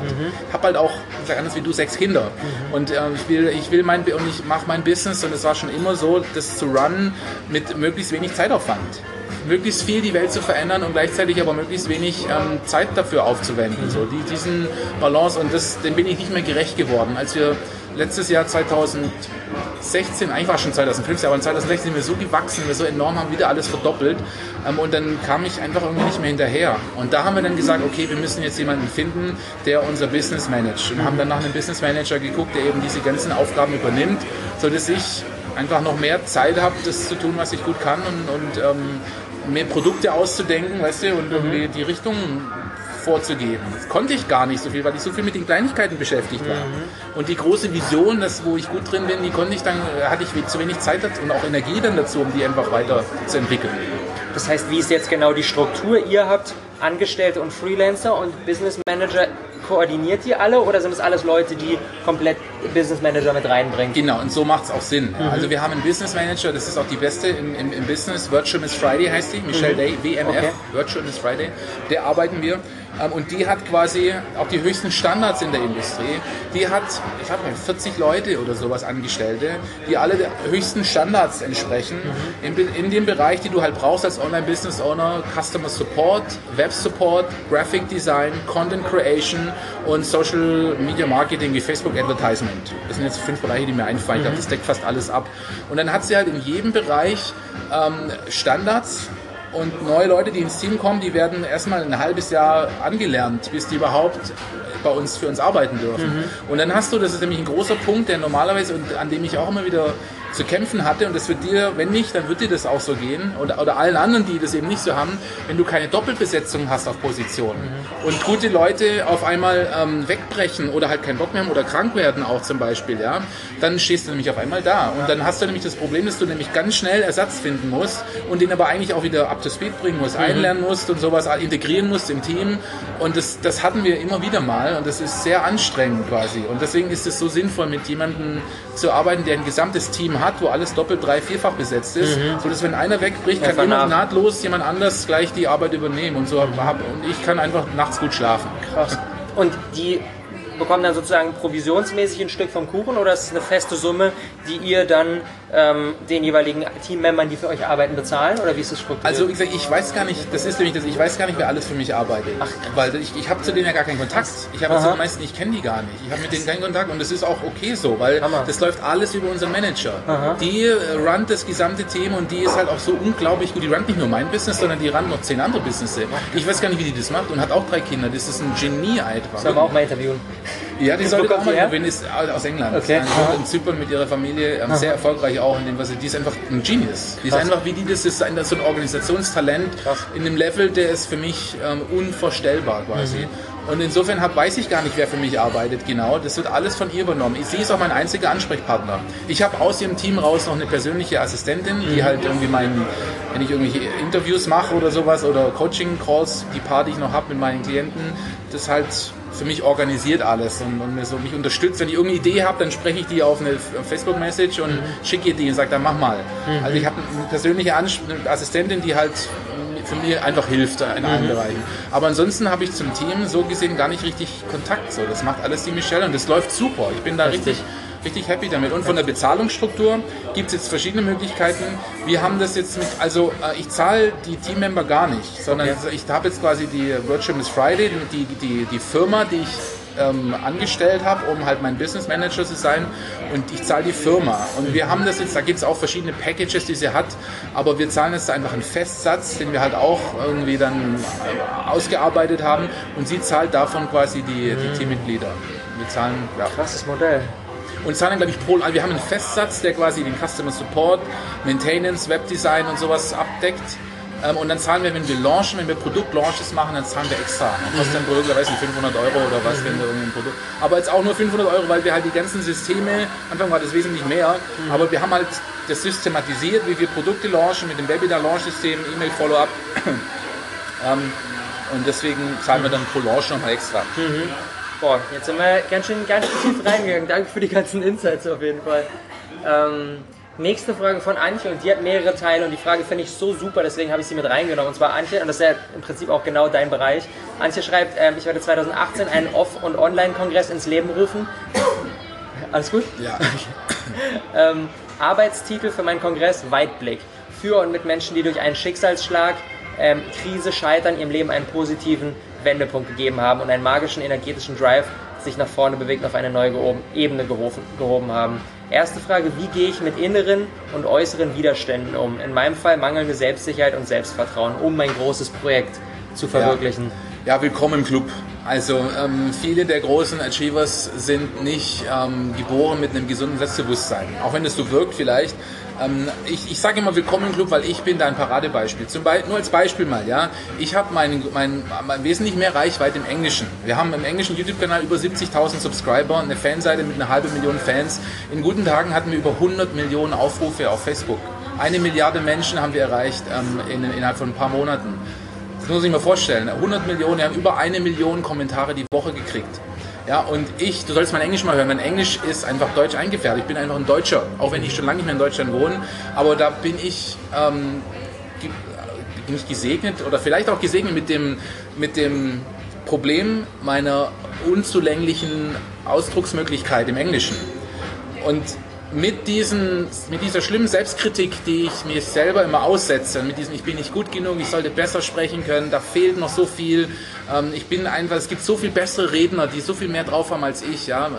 [SPEAKER 2] Ich habe halt auch, ich sag anders wie du, sechs Kinder. Und äh, ich will, ich will mein, und ich mache mein Business und es war schon immer so, das zu runnen mit möglichst wenig Zeitaufwand möglichst viel die Welt zu verändern und gleichzeitig aber möglichst wenig ähm, Zeit dafür aufzuwenden. So, die, diesen Balance und das, dem bin ich nicht mehr gerecht geworden. Als wir letztes Jahr 2016, eigentlich war es schon 2015, aber in 2016 sind wir so gewachsen, wir so enorm haben wieder alles verdoppelt ähm, und dann kam ich einfach irgendwie nicht mehr hinterher. Und da haben wir dann gesagt, okay, wir müssen jetzt jemanden finden, der unser Business managt und haben dann nach einem Business Manager geguckt, der eben diese ganzen Aufgaben übernimmt, sodass ich einfach noch mehr Zeit habe, das zu tun, was ich gut kann und, und ähm, mehr Produkte auszudenken, weißt du, und irgendwie die Richtung vorzugeben. Das konnte ich gar nicht so viel, weil ich so viel mit den Kleinigkeiten beschäftigt war. Und die große Vision, das, wo ich gut drin bin, die konnte ich dann, äh, hatte ich zu wenig Zeit und auch Energie dann dazu, um die einfach weiter zu entwickeln.
[SPEAKER 1] Das heißt, wie ist jetzt genau die Struktur? Ihr habt Angestellte und Freelancer und Business Manager. Koordiniert ihr alle oder sind es alles Leute, die komplett Business Manager mit reinbringen?
[SPEAKER 2] Genau, und so macht es auch Sinn. Also wir haben einen Business Manager, das ist auch die beste im, im, im Business. Virtual Miss Friday heißt die, Michelle Day, WMF,
[SPEAKER 1] Okay.
[SPEAKER 2] Virtual Miss Friday. Der arbeiten wir. Ähm, Und die hat quasi auch die höchsten Standards in der Industrie. Die hat, ich habe 40 Leute oder sowas Angestellte, die alle der höchsten Standards entsprechen. In, in dem Bereich, die du halt brauchst als Online-Business Owner, Customer Support, Web Support, Graphic Design, Content Creation und Social Media Marketing wie Facebook Advertisement. Das sind jetzt fünf Bereiche, die mir einfallen. Ich glaube, das deckt fast alles ab. Und dann hat sie halt in jedem Bereich ähm, Standards, und neue Leute, die ins Team kommen, die werden erstmal ein halbes Jahr angelernt, bis die überhaupt bei uns für uns arbeiten dürfen. Und dann hast du, das ist nämlich ein großer Punkt, der normalerweise und an dem ich auch immer wieder zu kämpfen hatte und das wird dir, wenn nicht, dann wird dir das auch so gehen oder, oder allen anderen, die das eben nicht so haben, wenn du keine Doppelbesetzung hast auf Positionen und gute Leute auf einmal ähm, wegbrechen oder halt keinen Bock mehr haben oder krank werden auch zum Beispiel, ja, dann stehst du nämlich auf einmal da. Und dann hast du nämlich das Problem, dass du nämlich ganz schnell Ersatz finden musst und den aber eigentlich auch wieder up to speed bringen musst, einlernen musst und sowas integrieren musst im Team. Und das, das hatten wir immer wieder mal und das ist sehr anstrengend quasi. Und deswegen ist es so sinnvoll, mit jemandem zu arbeiten, der ein gesamtes Team hat, wo alles doppelt, drei, vierfach besetzt ist, so dass wenn einer wegbricht, kann
[SPEAKER 1] Einfach
[SPEAKER 2] immer nahtlos jemand anders gleich die Arbeit übernehmen und so hab, und ich kann einfach nachts gut schlafen.
[SPEAKER 1] Krass. Und die bekommen dann sozusagen provisionsmäßig ein Stück vom Kuchen oder ist es eine feste Summe, die ihr dann ähm, den jeweiligen Teammembern, die für euch arbeiten, bezahlen? Oder wie ist das strukturiert?
[SPEAKER 2] Also wie gesagt, ich weiß gar nicht, das ist nämlich das, ich weiß gar nicht, wer alles für mich arbeitet. weil ich, ich habe zu denen ja gar keinen Kontakt. Ich habe zu
[SPEAKER 1] Aha.
[SPEAKER 2] den meisten, ich kenne die gar nicht. Ich habe mit denen keinen Kontakt und das ist auch okay so, weil
[SPEAKER 1] Hammer.
[SPEAKER 2] das läuft alles über unseren Manager. Die äh, runnt das gesamte Team und die ist halt auch so unglaublich gut. Die runnt nicht nur mein Business, sondern die runnt noch zehn andere Businesses. Ich weiß gar nicht, wie die das macht und hat auch drei Kinder. Das ist ein Genie einfach.
[SPEAKER 1] Sollen wir auch mal interviewen?
[SPEAKER 2] Ja, die sollte auch mal gewinnen, ist aus England.
[SPEAKER 1] Okay.
[SPEAKER 2] Ist in Zypern mit ihrer Familie, ähm, sehr erfolgreich auch in dem, was sie, die ist einfach ein Genius. Die ist einfach, wie die das ist, ein- so ein Organisationstalent
[SPEAKER 1] Krass.
[SPEAKER 2] in einem Level, der ist für mich ähm, unvorstellbar quasi.
[SPEAKER 1] Mhm.
[SPEAKER 2] Und insofern hab, weiß ich gar nicht, wer für mich arbeitet genau. Das wird alles von ihr übernommen. Sie ist auch mein einziger Ansprechpartner. Ich habe aus ihrem Team raus noch eine persönliche Assistentin, die
[SPEAKER 1] Mhm.
[SPEAKER 2] halt irgendwie meinen, wenn ich irgendwelche Interviews mache oder sowas oder Coaching-Calls, die paar, die ich noch habe mit meinen Klienten, das halt für mich organisiert alles und, und mir so mich unterstützt. Wenn ich irgendeine Idee habe, dann spreche ich die auf eine Facebook-Message und schicke ihr die und sage dann mach mal. Also ich habe eine persönliche Assistentin, die halt für mich einfach hilft in allen Bereichen. Aber ansonsten habe ich zum Team so gesehen gar nicht richtig Kontakt. So, das macht alles die Michelle und das läuft super. Ich bin da richtig, richtig happy damit. Und von der Bezahlungsstruktur gibt es jetzt verschiedene Möglichkeiten. Wir haben das jetzt mit, also äh, ich zahle die Teammember gar nicht, sondern ich habe jetzt quasi die Virtual Miss Friday, die, die, die Firma, die ich ähm, angestellt habe, um halt mein Business Manager zu sein und ich zahle die Firma. Und wir haben das jetzt, da gibt es auch verschiedene Packages, die sie hat, aber wir zahlen jetzt einfach einen Festsatz, den wir halt auch irgendwie dann äh, ausgearbeitet haben und sie zahlt davon quasi die, die Teammitglieder. Wir zahlen, ja.
[SPEAKER 1] Krasses Modell.
[SPEAKER 2] Und zahlen glaube ich, pro, also wir haben einen Festsatz, der quasi den Customer Support, Maintenance, Webdesign und sowas abdeckt. Ähm, und dann zahlen wir, wenn wir launchen, wenn wir Produktlaunches machen, dann zahlen wir extra. Dann kostet dann Produkt, weiß nicht, 500 Euro oder was, wenn wir irgendein Produkt. Aber jetzt auch nur 500 Euro, weil wir halt die ganzen Systeme, am Anfang war das wesentlich mehr, aber wir haben halt das systematisiert, wie wir Produkte launchen mit dem Webinar-Launch-System, E-Mail-Follow-up. ähm, und deswegen zahlen wir dann pro Launch nochmal extra.
[SPEAKER 1] Boah, jetzt sind wir ganz schön, ganz schön tief reingegangen. Danke für die ganzen Insights auf jeden Fall. Ähm, Nächste Frage von Antje und die hat mehrere Teile und die Frage finde ich so super, deswegen habe ich sie mit reingenommen. Und zwar Antje, und das ist ja im Prinzip auch genau dein Bereich. Antje schreibt, ähm, ich werde 2018 einen Off- und Online-Kongress ins Leben rufen. Alles gut?
[SPEAKER 2] Ja.
[SPEAKER 1] ähm, Arbeitstitel für meinen Kongress Weitblick. Für und mit Menschen, die durch einen Schicksalsschlag, ähm, Krise, Scheitern ihrem Leben einen positiven Wendepunkt gegeben haben und einen magischen, energetischen Drive sich nach vorne bewegt auf eine neue Ebene gehoben, gehoben haben. Erste Frage, wie gehe ich mit inneren und äußeren Widerständen um? In meinem Fall mangelnde Selbstsicherheit und Selbstvertrauen, um mein großes Projekt zu verwirklichen.
[SPEAKER 2] Ja, ja willkommen im Club. Also ähm, viele der großen Achievers sind nicht ähm, geboren mit einem gesunden Selbstbewusstsein. Auch wenn es so wirkt vielleicht, ähm, ich, ich sage immer Willkommen im Club, weil ich bin dein Paradebeispiel. Zum Beispiel, nur als Beispiel mal, ja. Ich habe mein, mein, mein, wesentlich mehr Reichweite im Englischen. Wir haben im englischen YouTube-Kanal über 70.000 Subscriber, eine Fanseite mit einer halben Million Fans. In guten Tagen hatten wir über 100 Millionen Aufrufe auf Facebook. Eine Milliarde Menschen haben wir erreicht ähm, in, innerhalb von ein paar Monaten. Das muss ich mir vorstellen. 100 Millionen, wir haben über eine Million Kommentare die Woche gekriegt. Ja, und ich, du sollst mein Englisch mal hören, mein Englisch ist einfach deutsch eingefärbt. Ich bin einfach ein Deutscher, auch wenn ich schon lange nicht mehr in Deutschland wohne. Aber da bin ich ähm, nicht gesegnet oder vielleicht auch gesegnet mit dem, mit dem Problem meiner unzulänglichen Ausdrucksmöglichkeit im Englischen. Und mit, diesen, mit dieser schlimmen Selbstkritik, die ich mir selber immer aussetze, mit diesem, ich bin nicht gut genug, ich sollte besser sprechen können, da fehlt noch so viel. Ähm, ich bin einfach, es gibt so viel bessere Redner, die so viel mehr drauf haben als ich. Ja.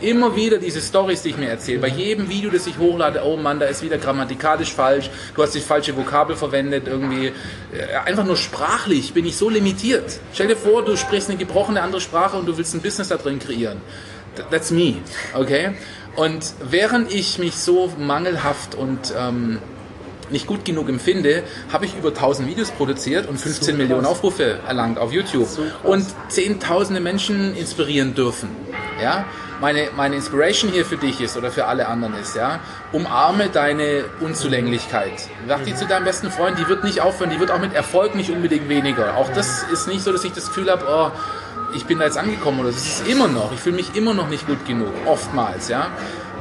[SPEAKER 2] Immer wieder diese Stories, die ich mir erzähle. Bei jedem Video, das ich hochlade, oh Mann, da ist wieder grammatikalisch falsch, du hast die falsche Vokabel verwendet, irgendwie. Äh, einfach nur sprachlich bin ich so limitiert. Stell dir vor, du sprichst eine gebrochene andere Sprache und du willst ein Business da drin kreieren. That's me, okay? Und während ich mich so mangelhaft und ähm, nicht gut genug empfinde, habe ich über 1000 Videos produziert und 15 so Millionen Aufrufe erlangt auf YouTube so und zehntausende Menschen inspirieren dürfen. Ja? Meine, meine Inspiration hier für dich ist oder für alle anderen ist, ja, umarme deine Unzulänglichkeit. Sag die zu deinem besten Freund, die wird nicht aufhören, die wird auch mit Erfolg nicht unbedingt weniger. Auch das ist nicht so, dass ich das Gefühl habe, oh, ich bin da jetzt angekommen oder das ist immer noch, ich fühle mich immer noch nicht gut genug, oftmals, ja.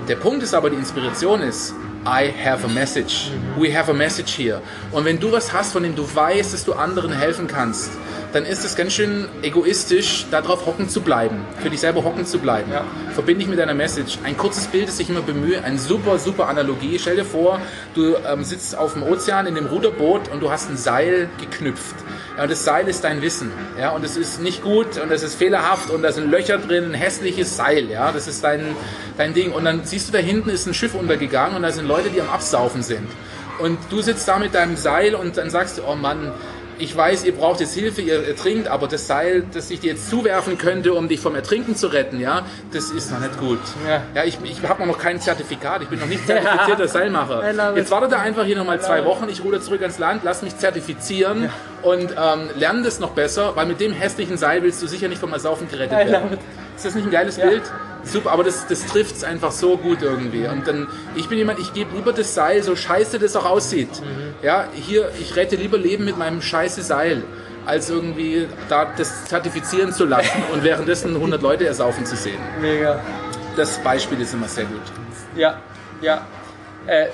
[SPEAKER 2] Der Punkt ist aber, die Inspiration ist, I have a message. We have a message here. Und wenn du was hast, von dem du weißt, dass du anderen helfen kannst, dann ist es ganz schön egoistisch, darauf hocken zu bleiben, für dich selber hocken zu bleiben. Ja. Verbinde ich mit deiner Message. Ein kurzes Bild, das ich immer bemühe, ein super, super Analogie. Stell dir vor, du ähm, sitzt auf dem Ozean in dem Ruderboot und du hast ein Seil geknüpft. Ja, und das Seil ist dein Wissen. Ja, und es ist nicht gut und es ist fehlerhaft und da sind Löcher drin, ein hässliches Seil. Ja, das ist dein, dein Ding. Und dann siehst du, da hinten ist ein Schiff untergegangen und da sind Leute, die am Absaufen sind. Und du sitzt da mit deinem Seil und dann sagst du, oh Mann, ich weiß, ihr braucht jetzt Hilfe, ihr ertrinkt, aber das Seil, das ich dir jetzt zuwerfen könnte, um dich vom Ertrinken zu retten, ja, das ist noch nicht gut. Ja, ja ich, ich habe noch kein Zertifikat, ich bin noch nicht zertifizierter. Seilmacher. Jetzt wartet er einfach hier nochmal zwei Wochen, ich ruder zurück ans Land, lass mich zertifizieren ja. Und ähm, lerne das noch besser, weil mit dem hässlichen Seil willst du sicher nicht vom Ersaufen gerettet werden. Ist das nicht ein geiles Bild? Super, aber das, das trifft es einfach so gut irgendwie. Und dann, ich bin jemand, ich gebe lieber das Seil, so scheiße das auch aussieht. Mhm. Ja, hier, ich rette lieber Leben mit meinem scheiße Seil, als irgendwie da das zertifizieren zu lassen und währenddessen 100 Leute ersaufen zu sehen.
[SPEAKER 1] Mega.
[SPEAKER 2] Das Beispiel ist immer sehr gut.
[SPEAKER 1] Ja, ja. Äh,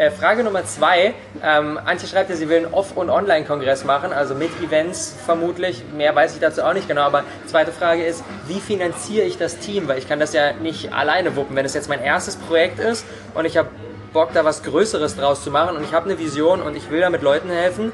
[SPEAKER 1] Äh, Frage Nummer zwei. Ähm, Antje schreibt ja, sie will einen Off- und Online-Kongress machen, also mit Events vermutlich. Mehr weiß ich dazu auch nicht genau. Aber zweite Frage ist, wie finanziere ich das Team? Weil ich kann das ja nicht alleine wuppen. Wenn es jetzt mein erstes Projekt ist und ich habe Bock, da was Größeres draus zu machen und ich habe eine Vision und ich will damit Leuten helfen,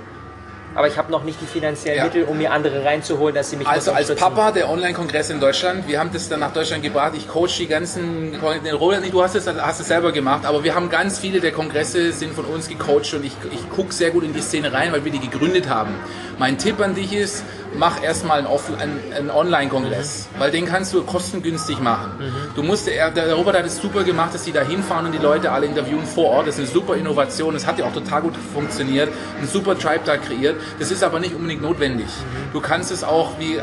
[SPEAKER 1] aber ich habe noch nicht die finanziellen ja. Mittel, um mir andere reinzuholen, dass sie mich
[SPEAKER 2] Also als Papa der Online-Kongress in Deutschland, wir haben das dann nach Deutschland gebracht. Ich coach die ganzen, Roland, du hast es, hast es selber gemacht, aber wir haben ganz viele der Kongresse sind von uns gecoacht und ich, ich gucke sehr gut in die Szene rein, weil wir die gegründet haben. Mein Tipp an dich ist, mach erstmal einen, einen, einen Online-Kongress, mhm. weil den kannst du kostengünstig machen. Mhm. Du musst, der, der Robert hat es super gemacht, dass die da hinfahren und die Leute alle interviewen vor Ort. Das ist eine super Innovation, das hat ja auch total gut funktioniert, ein super Tribe da kreiert. Das ist aber nicht unbedingt notwendig. Mhm. Du kannst es auch wie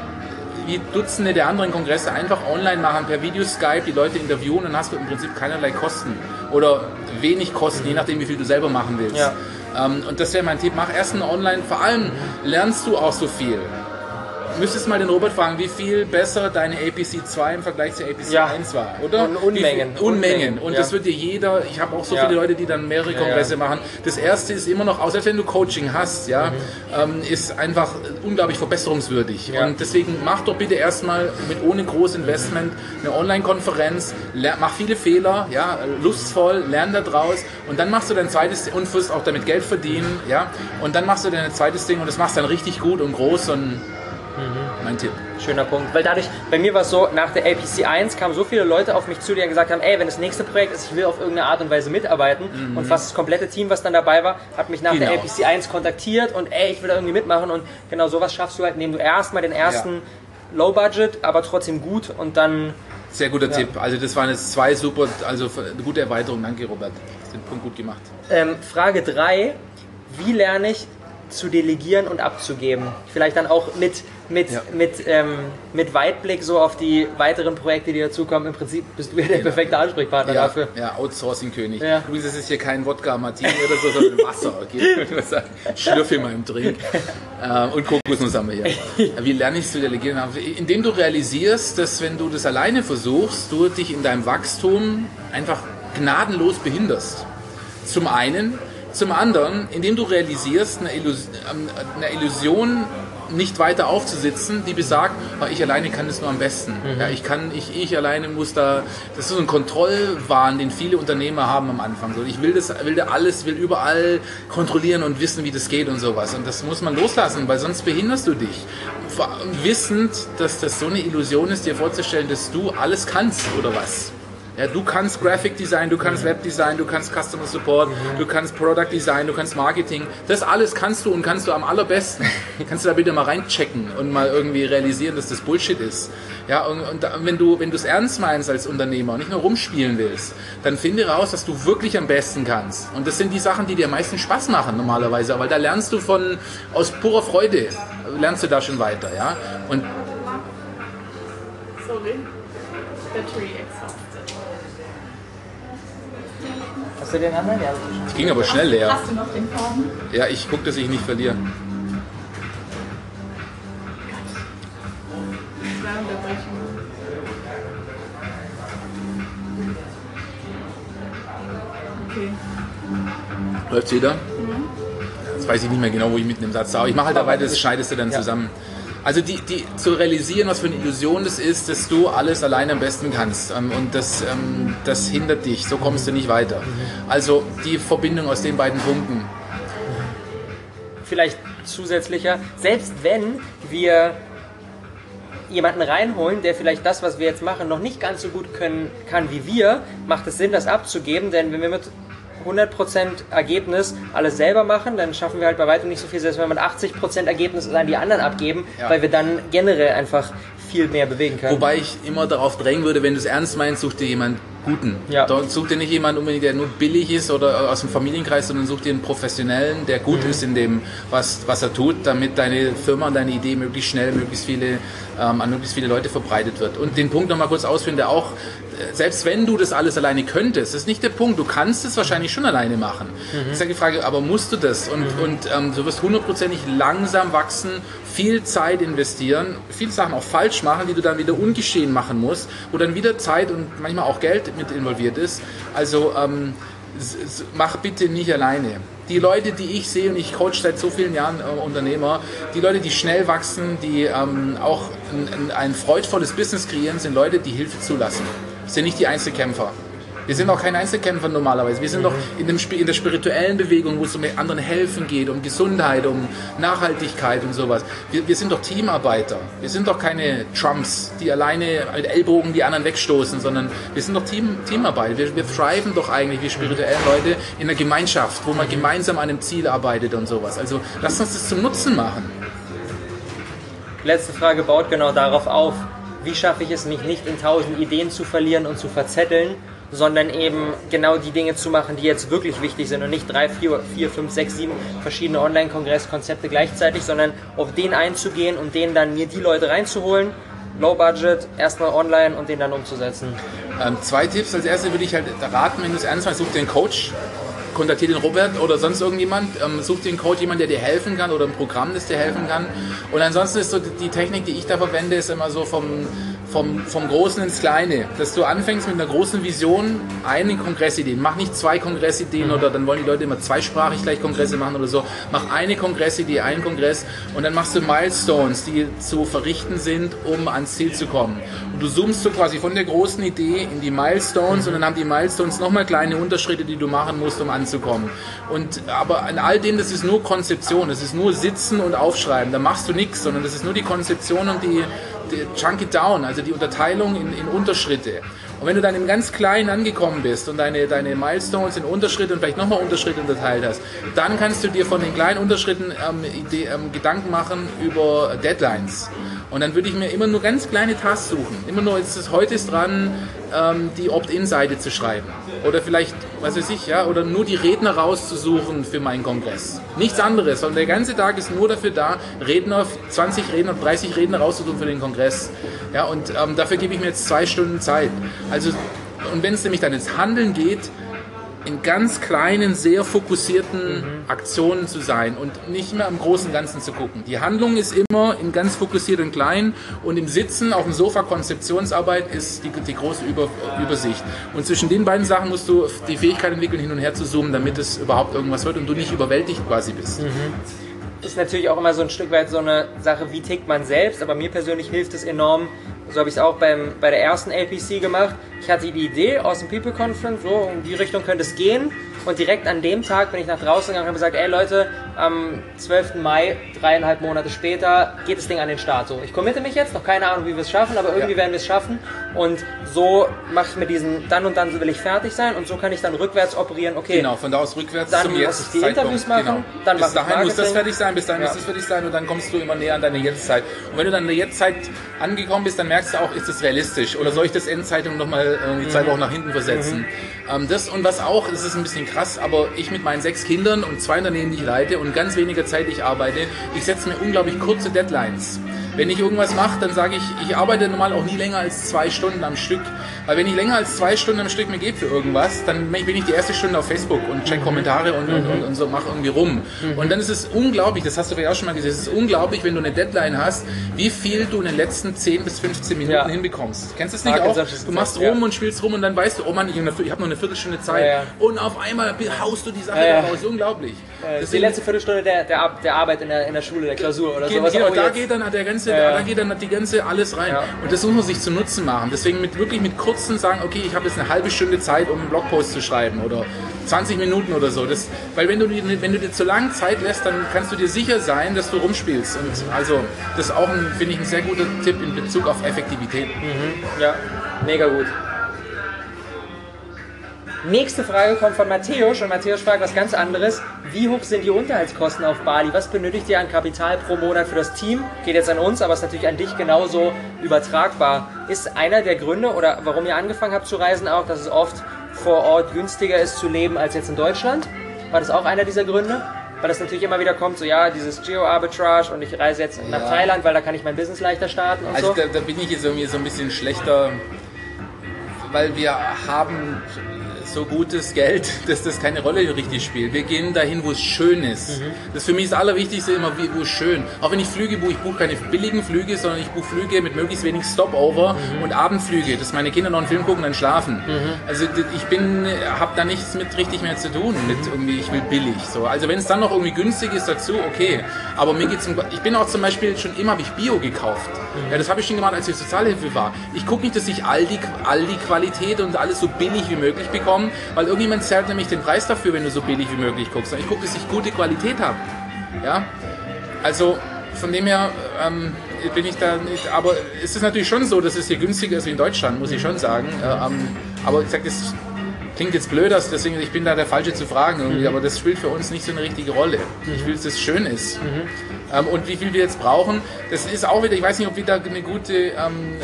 [SPEAKER 2] wie Dutzende der anderen Kongresse einfach online machen, per Video Skype, die Leute interviewen, dann hast du im Prinzip keinerlei Kosten oder wenig Kosten, je nachdem, wie viel du selber machen willst. Ja. Ähm, und das wäre mein Tipp, mach erst einen Online, vor allem lernst du auch so viel müsstest mal den Robert fragen, wie viel besser deine APC 2 im Vergleich zur APC
[SPEAKER 1] Ja.
[SPEAKER 2] 1 war, oder?
[SPEAKER 1] Und Unmengen.
[SPEAKER 2] Viel, Unmengen.
[SPEAKER 1] Unmengen,
[SPEAKER 2] Und
[SPEAKER 1] ja.
[SPEAKER 2] das wird dir jeder, ich habe auch so
[SPEAKER 1] Ja.
[SPEAKER 2] viele Leute, die dann mehrere Kongresse machen. Das erste ist immer noch, auch selbst wenn du Coaching hast, ja, ähm, ist einfach unglaublich verbesserungswürdig. Und deswegen mach doch bitte erstmal mit ohne großes Investment eine Online-Konferenz, mach viele Fehler, ja, lustvoll, lern da draus und dann machst du dein zweites und wirst auch damit Geld verdienen, ja, und dann machst du dein zweites Ding und das machst dann richtig gut und groß und mein Tipp.
[SPEAKER 1] Schöner Punkt. Weil dadurch, bei mir war es so, nach der APC 1 kamen so viele Leute auf mich zu, die dann gesagt haben, ey, wenn das nächste Projekt ist, ich will auf irgendeine Art und Weise mitarbeiten. Und fast das komplette Team, was dann dabei war, hat mich nach der
[SPEAKER 2] Genau.
[SPEAKER 1] APC 1 kontaktiert und ey, ich will da irgendwie mitmachen. Und genau sowas schaffst du halt, indem du erstmal den ersten Low Budget, aber trotzdem gut und dann
[SPEAKER 2] Sehr guter Tipp. Also das waren jetzt zwei super, also eine gute Erweiterung. Danke, Robert. Den Punkt gut gemacht.
[SPEAKER 1] Ähm, Frage 3. Wie lerne ich zu delegieren und abzugeben? Vielleicht dann auch mit, mit,
[SPEAKER 2] Ja.
[SPEAKER 1] mit, ähm, mit Weitblick so auf die weiteren Projekte, die dazukommen. Im Prinzip bist du ja der perfekte Ansprechpartner
[SPEAKER 2] Ja,
[SPEAKER 1] dafür.
[SPEAKER 2] ja Outsourcing-König.
[SPEAKER 1] Ja.
[SPEAKER 2] Übrigens, das ist hier kein Wodka Martini oder so, sondern Wasser. Okay? Schlürf in meinem Drink. Ähm, und Kokosnuss haben wir hier. Wie lerne ich es zu delegieren? Indem du realisierst, dass wenn du das alleine versuchst, du dich in deinem Wachstum einfach gnadenlos behinderst. Zum einen. Zum anderen, indem du realisierst, eine, Illus ähm, eine Illusion nicht weiter aufzusitzen, die besagt, "Ah, ich alleine kann das nur am besten. Ja, ich kann, ich, ich alleine muss da, das ist so ein Kontrollwahn, den viele Unternehmer haben am Anfang. So, ich will das, will da alles, will überall kontrollieren und wissen, wie das geht und sowas. Und das muss man loslassen, weil sonst behinderst du dich. Wissend, dass das so eine Illusion ist, dir vorzustellen, dass du alles kannst oder was. Ja, du kannst Graphic Design, du kannst Web Design, du kannst Customer Support, du kannst Product Design, du kannst Marketing. Das alles kannst du und kannst du am allerbesten. kannst du da bitte mal reinchecken und mal irgendwie realisieren, dass das Bullshit ist. Ja, und, und da- wenn du wenn du es ernst meinst als Unternehmer und nicht nur rumspielen willst, dann finde raus, dass du wirklich am besten kannst. Und das sind die Sachen, die dir am meisten Spaß machen normalerweise, weil da lernst du von aus purer Freude lernst du da schon weiter, ja? Und
[SPEAKER 4] Sorry. Battery exhausted.
[SPEAKER 1] Hast du den anderen? Ja.
[SPEAKER 2] es ging aber schnell leer.
[SPEAKER 4] Hast du noch den Faden?
[SPEAKER 2] Ja, ich gucke, dass ich nicht verliere.
[SPEAKER 4] Okay.
[SPEAKER 2] Läuft's wieder? Jetzt weiß ich nicht mehr genau, wo ich mitten im Satz sah. Aber ich mache halt dabei, das scheidest du dann
[SPEAKER 1] Ja.
[SPEAKER 2] zusammen. Also die, die, zu realisieren, was für eine Illusion das ist, dass du alles alleine am besten kannst. Ähm, Und das, ähm, das hindert dich. So kommst du nicht weiter. Also die Verbindung aus den beiden Punkten.
[SPEAKER 1] Vielleicht zusätzlicher, selbst wenn wir jemanden reinholen, der vielleicht das, was wir jetzt machen, noch nicht ganz so gut können kann wie wir, macht es Sinn, das abzugeben, denn wenn wir mit 100% Ergebnis alles selber machen, dann schaffen wir halt bei weitem nicht so viel, selbst wenn wir mit 80% Ergebnis an die anderen abgeben,
[SPEAKER 2] Ja.
[SPEAKER 1] weil wir dann generell einfach viel mehr bewegen können.
[SPEAKER 2] Wobei ich immer darauf drängen würde, wenn du es ernst meinst, such dir jemanden Guten.
[SPEAKER 1] Ja.
[SPEAKER 2] Dort such dir nicht jemanden unbedingt, der nur billig ist oder aus dem Familienkreis, sondern such dir einen Professionellen, der gut ist in dem, was, was er tut, damit deine Firma und deine Idee möglichst schnell, möglichst viele, ähm, an möglichst viele Leute verbreitet wird. Und den Punkt nochmal kurz ausführen, der auch, äh, selbst wenn du das alles alleine könntest, ist nicht der Punkt, du kannst es wahrscheinlich schon alleine machen. Das ist ja die Frage, aber musst du das? Und, und ähm, du wirst hundertprozentig langsam wachsen, viel Zeit investieren, viele Sachen auch falsch machen, die du dann wieder ungeschehen machen musst, wo dann wieder Zeit und manchmal auch Geld mit involviert ist. Also ähm, mach bitte nicht alleine. Die Leute, die ich sehe, und ich coach seit so vielen Jahren äh, Unternehmer, die Leute, die schnell wachsen, die ähm, auch ein, ein, freudvolles Business kreieren, sind Leute, die Hilfe zulassen. Sind nicht die Einzelkämpfer. Wir sind auch keine Einzelkämpfer normalerweise. Wir sind doch in, dem, Spi- in der spirituellen Bewegung, wo es um anderen helfen geht, um Gesundheit, um Nachhaltigkeit und sowas. Wir, wir sind doch Teamarbeiter. Wir sind doch keine Trumps, die alleine mit Ellbogen die anderen wegstoßen, sondern wir sind doch Team, Teamarbeit. Wir, wir thriven doch eigentlich, wir spirituellen Leute, in einer Gemeinschaft, wo man gemeinsam an einem Ziel arbeitet und sowas. Also lasst uns das zum Nutzen machen.
[SPEAKER 1] Letzte Frage baut genau darauf auf. Wie schaffe ich es, mich nicht in tausend Ideen zu verlieren und zu verzetteln, sondern eben genau die Dinge zu machen, die jetzt wirklich wichtig sind und nicht drei, vier, vier fünf, sechs, sieben verschiedene Online-Kongresskonzepte gleichzeitig, sondern auf den einzugehen und denen dann mir die Leute reinzuholen, Low Budget, erstmal online und den dann umzusetzen.
[SPEAKER 2] Ähm, zwei Tipps. Als erstes würde ich halt raten, wenn du es ernst meinst, such dir einen Coach. kontaktier den Robert oder sonst irgendjemand, ähm, such dir einen Coach, jemand, der dir helfen kann oder ein Programm, das dir helfen kann. Und ansonsten ist so die Technik, die ich da verwende, ist immer so vom, vom, vom Großen ins Kleine. Dass du anfängst mit einer großen Vision, eine Kongressidee. Mach nicht zwei Kongressideen oder dann wollen die Leute immer zweisprachig gleich Kongresse machen oder so. Mach eine Kongressidee, einen Kongress und dann machst du Milestones, die zu verrichten sind, um ans Ziel zu kommen. Und du zoomst so quasi von der großen Idee in die Milestones und dann haben die Milestones nochmal kleine Unterschritte, die du machen musst, um anzukommen. Und aber an all dem, das ist nur Konzeption, das ist nur Sitzen und Aufschreiben. Da machst du nichts, sondern das ist nur die Konzeption und die, die Chunk it down, also die Unterteilung in, in Unterschritte. Und wenn du dann im ganz Kleinen angekommen bist und deine, deine Milestones in Unterschritte und vielleicht nochmal Unterschritte unterteilt hast, dann kannst du dir von den kleinen Unterschritten ähm, Idee, ähm, Gedanken machen über Deadlines. Und dann würde ich mir immer nur ganz kleine Tasks suchen. Immer nur, ist heute ist dran, ähm, die Opt-in-Seite zu schreiben. Oder vielleicht, was weiß ich, ja, oder nur die Redner rauszusuchen für meinen Kongress. Nichts anderes, sondern der ganze Tag ist nur dafür da, Redner, 20 Redner, 30 Redner rauszusuchen für den Kongress. Ja, und ähm, dafür gebe ich mir jetzt zwei Stunden Zeit. Also, und wenn es nämlich dann ins Handeln geht, in ganz kleinen, sehr fokussierten Aktionen zu sein und nicht mehr am großen Ganzen zu gucken. Die Handlung ist immer in ganz fokussiert und klein und im Sitzen auf dem Sofa Konzeptionsarbeit ist die, die große Über, Übersicht. Und zwischen den beiden Sachen musst du die Fähigkeit entwickeln, hin und her zu zoomen, damit es überhaupt irgendwas wird und du nicht überwältigt quasi bist.
[SPEAKER 1] ist natürlich auch immer so ein Stück weit so eine Sache, wie tickt man selbst, aber mir persönlich hilft es enorm. So habe ich es auch beim, bei der ersten LPC gemacht. Ich hatte die Idee aus dem People Conference, so in die Richtung könnte es gehen. Und direkt an dem Tag bin ich nach draußen gegangen und habe gesagt, ey Leute, am 12. Mai, dreieinhalb Monate später, geht das Ding an den Start. So, ich committe mich jetzt, noch keine Ahnung, wie wir es schaffen, aber irgendwie
[SPEAKER 2] Ja.
[SPEAKER 1] werden wir es schaffen. Und so mache ich mir diesen, dann und dann will ich fertig sein und so kann ich dann rückwärts operieren, okay,
[SPEAKER 2] Genau, von da aus rückwärts
[SPEAKER 1] Dann
[SPEAKER 2] zum
[SPEAKER 1] muss
[SPEAKER 2] jetzt
[SPEAKER 1] ich die Interviews machen,
[SPEAKER 2] Genau.
[SPEAKER 1] dann
[SPEAKER 2] bis dahin muss das fertig sein, bis dahin
[SPEAKER 1] Ja.
[SPEAKER 2] muss das fertig sein und dann kommst du immer näher an deine Jetztzeit. Und wenn du dann in der Jetztzeit angekommen bist, dann merkst du auch, ist das realistisch oder soll ich das Endzeitung nochmal irgendwie
[SPEAKER 1] Mhm.
[SPEAKER 2] zwei Wochen nach hinten versetzen. Ähm, das und was auch, das ist ein bisschen krass, aber ich mit meinen sechs Kindern und zwei Unternehmen, die ich leite und ganz weniger Zeit ich arbeite, ich setze mir unglaublich kurze Deadlines. Wenn ich irgendwas mache, dann sage ich, ich arbeite normal auch nie länger als zwei Stunden am Stück. Weil wenn ich länger als zwei Stunden am Stück mir gebe für irgendwas, dann bin ich die erste Stunde auf Facebook und check Kommentare und, und, und, und so mache irgendwie rum. Und dann ist es unglaublich, das hast du vielleicht auch schon mal gesehen, es ist unglaublich, wenn du eine Deadline hast, wie viel du in den letzten 10 bis 15 Minuten
[SPEAKER 1] Ja.
[SPEAKER 2] hinbekommst. Kennst du das nicht auch?
[SPEAKER 1] Parkinson's
[SPEAKER 2] Du machst
[SPEAKER 1] ja.
[SPEAKER 2] rum und spielst rum und dann weißt du, oh Mann, ich, habe noch eine Viertelstunde Zeit.
[SPEAKER 1] Ja, ja.
[SPEAKER 2] Und auf einmal haust du die Sache
[SPEAKER 1] Ja,
[SPEAKER 2] raus. Unglaublich.
[SPEAKER 1] Äh, die
[SPEAKER 2] Deswegen-
[SPEAKER 1] letzte Viertelstunde der, der, der Arbeit in der, in der Schule, der Klausur oder
[SPEAKER 2] Genau,
[SPEAKER 1] sowas.
[SPEAKER 2] genau,
[SPEAKER 1] Oh,
[SPEAKER 2] da geht dann der ganze, da geht dann die ganze alles rein. Und das muss man sich zu Nutzen machen. Deswegen mit wirklich mit kurzen sagen, okay, ich habe jetzt eine halbe Stunde Zeit, um einen Blogpost zu schreiben oder 20 Minuten oder so. Das, weil wenn du, dir- wenn du dir zu lange Zeit lässt, dann kannst du dir sicher sein, dass du rumspielst. Und also das ist auch, finde ich, ein sehr guter Tipp in Bezug auf Effektivität.
[SPEAKER 1] Ja, mega gut. Nächste Frage kommt von Matthäus und Matthäus fragt was ganz anderes. Wie hoch sind die Unterhaltskosten auf Bali? Was benötigt ihr an Kapital pro Monat für das Team? Geht jetzt an uns, aber ist natürlich an dich genauso übertragbar. Ist einer der Gründe oder warum ihr angefangen habt zu reisen auch, dass es oft vor Ort günstiger ist zu leben als jetzt in Deutschland? War das auch einer dieser Gründe? Weil das natürlich immer wieder kommt, so ja, dieses Geo-Arbitrage und ich reise jetzt nach
[SPEAKER 2] Ja.
[SPEAKER 1] Thailand, weil da kann ich mein Business leichter starten und
[SPEAKER 2] Also
[SPEAKER 1] so.
[SPEAKER 2] da, da bin ich jetzt irgendwie so ein bisschen schlechter, weil wir haben so gutes Geld, dass das keine Rolle richtig spielt. Wir gehen dahin, wo es schön ist. Das ist für mich das Allerwichtigste immer, wo es schön. Auch wenn ich Flüge buche, ich buche keine billigen Flüge, sondern ich buche Flüge mit möglichst wenig Stopover und Abendflüge, dass meine Kinder noch einen Film gucken, dann schlafen. Also d- ich bin, habe da nichts mit richtig mehr zu tun, mit irgendwie, ich will billig. So. Also wenn es dann noch irgendwie günstig ist dazu, okay. Aber mir geht's um, ich bin auch zum Beispiel schon immer, habe ich Bio gekauft. Ja, das habe ich schon gemacht, als ich Sozialhilfe war. Ich gucke nicht, dass ich all die, all die Qualität und alles so billig wie möglich bekomme, weil irgendjemand zahlt nämlich den Preis dafür, wenn du so billig wie möglich guckst. Ich gucke, dass ich gute Qualität habe. Ja, also von dem her ähm, bin ich da nicht, aber es ist natürlich schon so, dass es hier günstiger ist wie in Deutschland, muss ich schon sagen. Äh, ähm, aber ich sag, das klingt jetzt blöd, dass- deswegen ich bin da der Falsche zu fragen irgendwie, aber das spielt für uns nicht so eine richtige Rolle. Ich will, dass es schön ist. Ähm, und wie viel wir jetzt brauchen, das ist auch wieder, ich weiß nicht, ob wir da eine gute, ähm,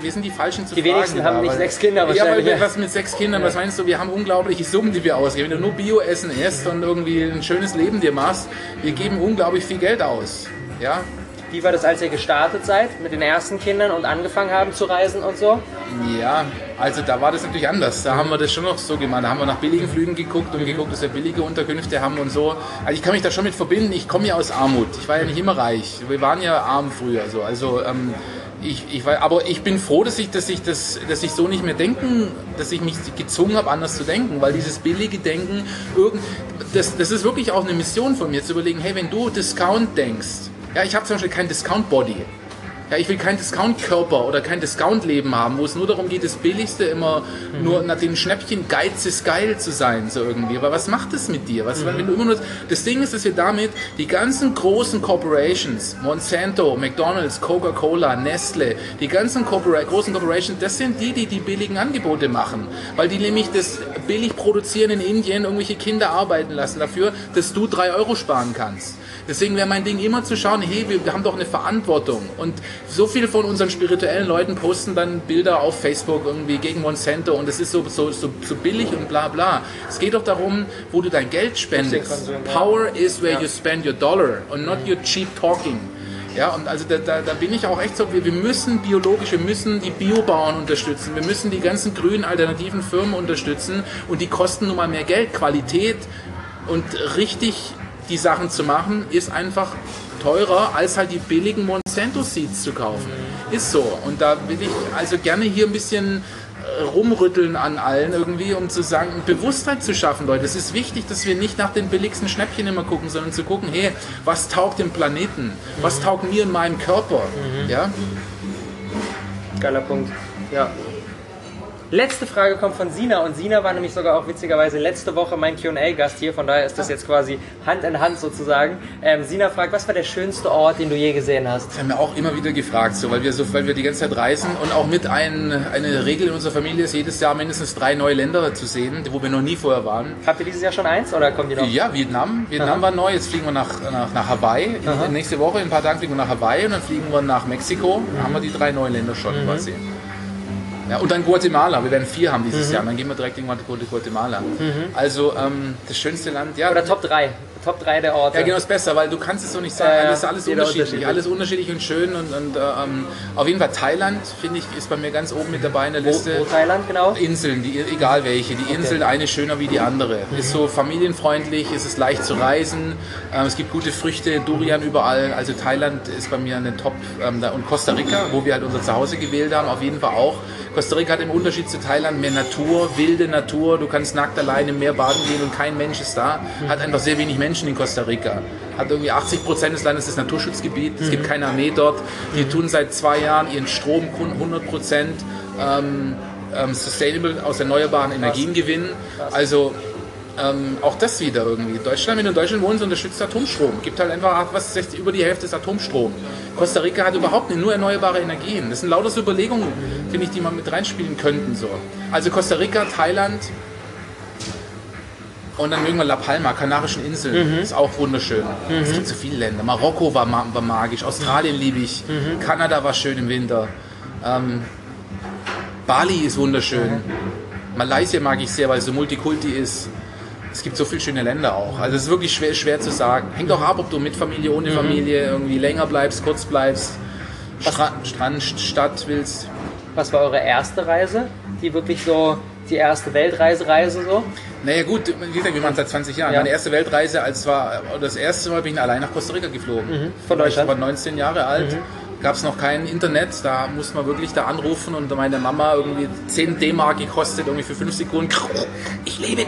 [SPEAKER 2] wir sind die Falschen zu
[SPEAKER 1] Die
[SPEAKER 2] fragen.
[SPEAKER 1] wenigsten haben
[SPEAKER 2] da,
[SPEAKER 1] nicht sechs Kinder
[SPEAKER 2] Ja,
[SPEAKER 1] wahrscheinlich, ja.
[SPEAKER 2] was mit sechs Kindern, was meinst du, wir haben unglaubliche Summen, die wir ausgeben. Wenn du nur Bio-Essen isst und irgendwie ein schönes Leben dir machst, wir geben unglaublich viel Geld aus. Ja?
[SPEAKER 1] Wie war das, als ihr gestartet seid mit den ersten Kindern und angefangen haben zu reisen und so?
[SPEAKER 2] Ja, also da war das natürlich anders. Da haben wir das schon noch so gemacht. Da haben wir nach billigen Flügen geguckt und geguckt, dass wir billige Unterkünfte haben und so. Also ich kann mich da schon mit verbinden. Ich komme ja aus Armut. Ich war ja nicht immer reich. Wir waren ja arm früher. So. Also ähm, ich, ich war, aber ich bin froh, dass ich, dass ich das, dass ich so nicht mehr denken, dass ich mich gezwungen habe, anders zu denken, weil dieses billige Denken, irgend, das, das ist wirklich auch eine Mission von mir, zu überlegen, hey, wenn du Discount denkst, ja, ich habe zum Beispiel kein Discount-Body. Ja, ich will keinen Discount-Körper oder kein Discount-Leben haben, wo es nur darum geht, das Billigste immer nur nach dem Schnäppchen Geiz ist geil zu sein, so irgendwie. Aber was macht das mit dir? Was, wenn du immer nur, das Ding ist, dass wir damit die ganzen großen Corporations, Monsanto, McDonalds, Coca-Cola, Nestle, die ganzen Corpora großen Corporations, das sind die, die die billigen Angebote machen. Weil die nämlich das billig produzieren in Indien, irgendwelche Kinder arbeiten lassen dafür, dass du drei Euro sparen kannst. Deswegen wäre mein Ding immer zu schauen, hey, wir, haben doch eine Verantwortung. Und so viele von unseren spirituellen Leuten posten dann Bilder auf Facebook irgendwie gegen Monsanto und es ist so, so, so, so billig und bla bla. Es geht doch darum, wo du dein Geld spendest.
[SPEAKER 1] Ja.
[SPEAKER 2] Power is where you spend your dollar and not your cheap talking. Ja, und also da, da, da bin ich auch echt so, wir, wir müssen biologisch, wir müssen die Biobauern unterstützen, wir müssen die ganzen grünen alternativen Firmen unterstützen und die kosten nun mal mehr Geld. Qualität und richtig die Sachen zu machen, ist einfach teurer, als halt die billigen Monsanto-Seeds zu kaufen. Ist so. Und da will ich also gerne hier ein bisschen äh, rumrütteln an allen irgendwie, um zu sagen, Bewusstheit zu schaffen, Leute. Es ist wichtig, dass wir nicht nach den billigsten Schnäppchen immer gucken, sondern zu gucken, hey, was taugt dem Planeten? Was taugt mir in meinem Körper? Ja?
[SPEAKER 1] Geiler Punkt. Ja. Letzte Frage kommt von Sina und Sina war nämlich sogar auch witzigerweise letzte Woche mein QA-Gast hier, von daher ist das jetzt quasi Hand in Hand sozusagen. Ähm, Sina fragt, was war der schönste Ort, den du je gesehen hast?
[SPEAKER 2] Das haben wir auch immer wieder gefragt, so, weil, wir so, weil wir die ganze Zeit reisen und auch mit ein, eine Regel in unserer Familie ist, jedes Jahr mindestens drei neue Länder zu sehen, wo wir noch nie vorher waren.
[SPEAKER 1] Habt ihr dieses Jahr schon eins oder kommt ihr noch?
[SPEAKER 2] Ja, Vietnam. Vietnam war neu. Jetzt fliegen wir nach, nach, nach Hawaii.
[SPEAKER 1] Aha.
[SPEAKER 2] Nächste Woche, in ein paar Tagen, fliegen wir nach Hawaii und dann fliegen wir nach Mexiko. Dann haben wir die drei neuen Länder schon
[SPEAKER 1] Mhm.
[SPEAKER 2] quasi. Ja, und dann Guatemala. Wir werden vier haben dieses Jahr. Und dann gehen wir direkt in Guat- Guatemala. Also ähm, das schönste Land. Ja,
[SPEAKER 1] Mhm. Oder Top 3. Top 3 der Orte.
[SPEAKER 2] ja, genau, ist besser, weil du kannst es so nicht sagen.
[SPEAKER 1] Ja.
[SPEAKER 2] Alles, alles unterschiedlich,
[SPEAKER 1] unterschiedlich.
[SPEAKER 2] alles unterschiedlich und schön und, und äh, ähm, auf jeden Fall Thailand finde ich ist bei mir ganz oben mit dabei in der
[SPEAKER 1] Wo,
[SPEAKER 2] Liste.
[SPEAKER 1] wo Thailand genau?
[SPEAKER 2] Inseln, die, egal welche. Die Insel, eine schöner wie die andere. Ist so familienfreundlich, es ist leicht zu reisen, ähm, es gibt gute Früchte, Durian überall. Also Thailand ist bei mir eine Top. Ähm, da, und Costa Rica, wo wir halt unser Zuhause gewählt haben, auf jeden Fall auch. Costa Rica hat im Unterschied zu Thailand mehr Natur, wilde Natur. Du kannst nackt allein im Meer baden gehen und kein Mensch ist da. Hat einfach sehr wenig Menschen in Costa Rica. Hat irgendwie 80 Prozent des Landes ist Naturschutzgebiet. Es gibt keine Armee dort. Die tun seit zwei Jahren ihren Strom 100 Prozent ähm, ähm, sustainable aus erneuerbaren Energien gewinnen. Also ähm, auch das wieder irgendwie. Deutschland, wenn du in Deutschland wohnst, unterstützt Atomstrom. Gibt halt einfach was 60, über die Hälfte ist Atomstrom. Costa Rica hat überhaupt nicht, nur erneuerbare Energien. Das sind lauter so Überlegungen, finde ich, die man mit reinspielen könnten. So. Also Costa Rica, Thailand und dann wir La Palma, Kanarischen Inseln. Ist auch wunderschön. Es gibt so viele Länder. Marokko war, war magisch, Australien liebe ich, Kanada war schön im Winter. Ähm, Bali ist wunderschön. Malaysia mag ich sehr, weil es so Multikulti ist. Es gibt so viele schöne Länder auch. Also es ist wirklich schwer, schwer zu sagen. Hängt auch ab, ob du mit Familie, ohne Familie irgendwie länger bleibst, kurz bleibst, Stra Strand, Stadt willst.
[SPEAKER 1] Was war eure erste Reise? Die wirklich so, die erste Weltreisereise so?
[SPEAKER 2] Naja gut, wie gesagt, wir machen seit 20 Jahren.
[SPEAKER 1] Ja.
[SPEAKER 2] Meine erste Weltreise, als war das erste Mal bin ich allein nach Costa Rica geflogen.
[SPEAKER 1] Mhm. Von
[SPEAKER 2] Ich
[SPEAKER 1] Deutschland?
[SPEAKER 2] war 19 Jahre alt. Gab es noch kein Internet, da musste man wirklich da anrufen und meine Mama irgendwie 10 D-Mark gekostet, irgendwie für 5 Sekunden. Ich lebe.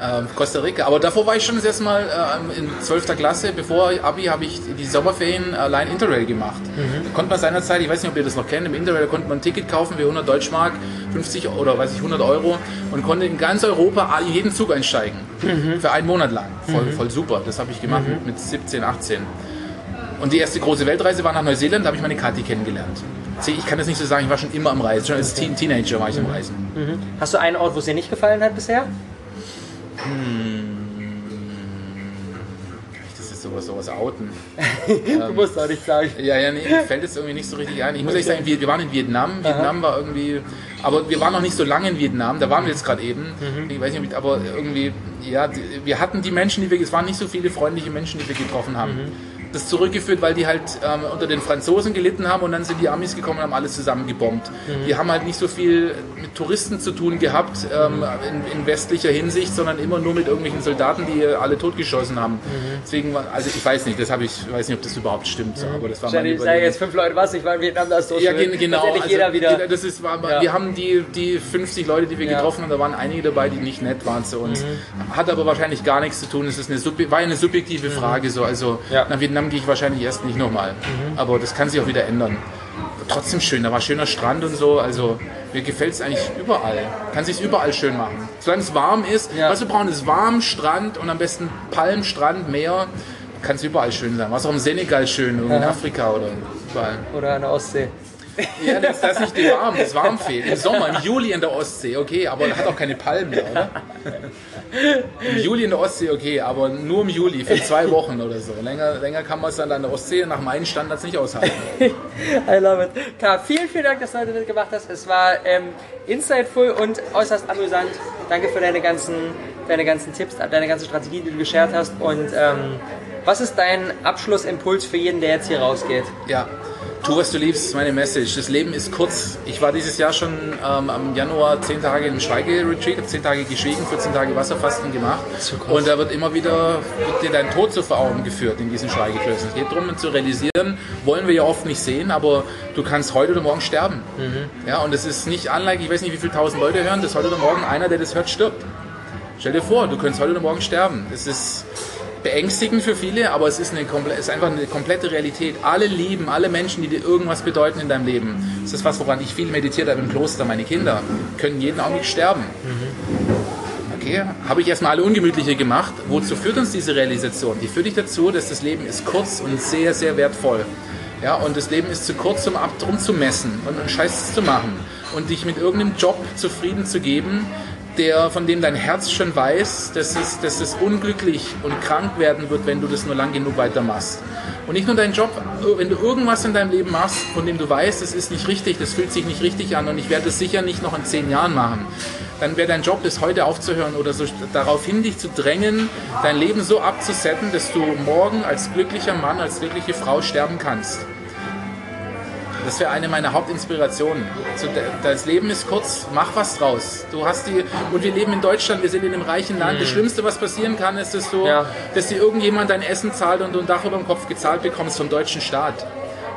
[SPEAKER 2] Ähm, Costa Rica. Aber davor war ich schon das erste Mal ähm, in 12. Klasse. Bevor Abi habe ich die Sommerferien allein Interrail gemacht. Da konnte man seinerzeit, ich weiß nicht, ob ihr das noch kennt, im Interrail konnte man ein Ticket kaufen für 100 Deutschmark, 50 oder weiß ich 100 Euro und konnte in ganz Europa in jeden Zug einsteigen. Für einen Monat lang. Voll, voll super. Das habe ich gemacht mit, mit 17, 18. Und die erste große Weltreise war nach Neuseeland, da habe ich meine Kathi kennengelernt. Ich kann das nicht so sagen, ich war schon immer am Reisen. Schon als Teen Teenager war ich am Reisen.
[SPEAKER 1] Hast du einen Ort, wo es dir nicht gefallen hat bisher?
[SPEAKER 2] Das ist sowas, sowas outen.
[SPEAKER 1] Du musst auch nicht sagen.
[SPEAKER 2] Ja, ja, nee, mir fällt es irgendwie nicht so richtig ein. Ich muss ehrlich sagen, wir, wir waren in Vietnam. Vietnam war irgendwie, aber wir waren noch nicht so lange in Vietnam. Da waren wir jetzt gerade eben. Ich weiß nicht, aber irgendwie, ja, wir hatten die Menschen, die wir, es waren nicht so viele freundliche Menschen, die wir getroffen haben. Das zurückgeführt, weil die halt ähm, unter den Franzosen gelitten haben und dann sind die Amis gekommen und haben alles zusammen gebombt. Die haben halt nicht so viel mit Touristen zu tun gehabt ähm, in, in westlicher Hinsicht, sondern immer nur mit irgendwelchen Soldaten, die alle totgeschossen haben. Deswegen, war- also ich weiß nicht, das habe ich, weiß nicht, ob das überhaupt stimmt, so, aber das war meine
[SPEAKER 1] Ich sage jetzt fünf Leute was, ich war in Vietnam, das ist so
[SPEAKER 2] Ja,
[SPEAKER 1] schön.
[SPEAKER 2] gen- genau.
[SPEAKER 1] Letztendlich jeder wieder.
[SPEAKER 2] Das ist, war,
[SPEAKER 1] Ja.
[SPEAKER 2] Wir haben die, die 50 Leute, die wir
[SPEAKER 1] Ja.
[SPEAKER 2] getroffen haben, da waren einige dabei, die nicht nett waren zu uns. Hat aber wahrscheinlich gar nichts zu tun. Es ist eine, war eine subjektive Frage. So. Also nach Vietnam gehe ich wahrscheinlich erst nicht nochmal. Aber das kann sich auch wieder ändern. Trotzdem schön, da war schöner Strand und so. Also mir gefällt es eigentlich überall. Kann sich überall schön machen. Solange es warm ist.
[SPEAKER 1] Ja.
[SPEAKER 2] Was wir brauchen, ist warm, Strand und am besten Palmstrand, Meer. Kann es überall schön sein. Was auch im Senegal schön, in. Afrika oder überall.
[SPEAKER 1] Oder an der Ostsee.
[SPEAKER 2] Ja, das, das ist nicht die warm, das warm fehlt. Im Sommer, im Juli in der Ostsee, okay, aber hat auch keine Palmen da, oder? Im Juli in der Ostsee, okay, aber nur im Juli, für zwei Wochen oder so. Länger, länger kann man es dann an der Ostsee nach meinen Standards nicht aushalten.
[SPEAKER 1] I love it. Karl, vielen, vielen Dank, dass du heute mitgemacht hast. Es war ähm, insightful und äußerst amüsant. Danke für deine ganzen, deine ganzen Tipps, deine ganze Strategie, die du geshared hast. Und ähm, was ist dein Abschlussimpuls für jeden, der jetzt hier rausgeht?
[SPEAKER 2] Ja, tu was du liebst, ist meine Message. Das Leben ist kurz. Ich war dieses Jahr schon ähm, am Januar 10 Tage im Schweigeretreat, habe 10 Tage geschwiegen, 14 Tage Wasserfasten gemacht. Und da wird immer wieder wird dir dein Tod zu vor Augen geführt in diesen Schweigeklößen. Es geht darum, zu realisieren, wollen wir ja oft nicht sehen, aber du kannst heute oder morgen sterben. Ja, und es ist nicht unlike, ich weiß nicht, wie viele tausend Leute hören, dass heute oder morgen einer, der das hört, stirbt. Stell dir vor, du könntest heute oder morgen sterben. Das ist beängstigend für viele, aber es ist, eine, es ist einfach eine komplette Realität. Alle lieben, alle Menschen, die dir irgendwas bedeuten in deinem Leben. Das ist was, woran ich viel meditiert habe im Kloster. Meine Kinder können jeden Augenblick sterben. Okay, habe ich erstmal alle ungemütliche gemacht. Wozu führt uns diese Realisation? Die führt dich dazu, dass das Leben ist kurz und sehr, sehr wertvoll. Ja, und das Leben ist zu kurz, um ab drum zu messen und einen Scheiß zu machen und dich mit irgendeinem Job zufrieden zu geben, der, von dem dein Herz schon weiß, dass es, dass es unglücklich und krank werden wird, wenn du das nur lang genug weitermachst. Und nicht nur dein Job, wenn du irgendwas in deinem Leben machst, von dem du weißt, das ist nicht richtig, das fühlt sich nicht richtig an und ich werde es sicher nicht noch in zehn Jahren machen, dann wäre dein Job, das heute aufzuhören oder so darauf hin, dich zu drängen, dein Leben so abzusetzen, dass du morgen als glücklicher Mann, als glückliche Frau sterben kannst. Das wäre eine meiner Hauptinspirationen. So, de- das Leben ist kurz, mach was draus. Du hast die, und wir leben in Deutschland, wir sind in einem reichen Land. Das Schlimmste, was passieren kann, ist, dass, du,
[SPEAKER 1] Ja.
[SPEAKER 2] dass dir irgendjemand dein Essen zahlt und du ein Dach über dem Kopf gezahlt bekommst vom deutschen Staat.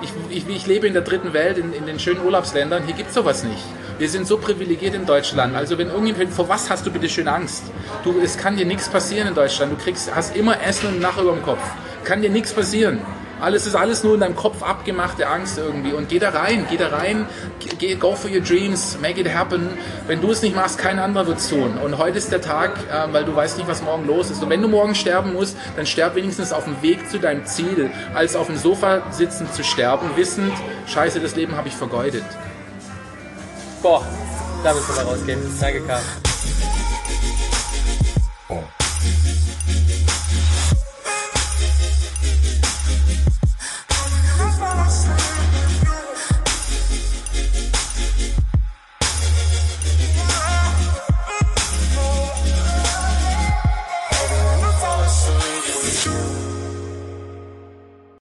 [SPEAKER 2] Ich, ich, ich lebe in der dritten Welt, in, in den schönen Urlaubsländern, hier gibt es sowas nicht. Wir sind so privilegiert in Deutschland. Also wenn irgendjemand, vor was hast du bitte schön Angst? Du, es kann dir nichts passieren in Deutschland. Du kriegst, hast immer Essen und ein Dach über dem Kopf. Kann dir nichts passieren. Alles ist alles nur in deinem Kopf abgemachte Angst irgendwie. Und geh da rein, geh da rein, geh, go for your dreams, make it happen. Wenn du es nicht machst, kein anderer wird es tun. Und heute ist der Tag, äh, weil du weißt nicht, was morgen los ist. Und wenn du morgen sterben musst, dann sterb wenigstens auf dem Weg zu deinem Ziel, als auf dem Sofa sitzend zu sterben, wissend, scheiße, das Leben habe ich vergeudet.
[SPEAKER 1] Boah, da müssen wir rausgehen. Danke, Karl.
[SPEAKER 5] Oh.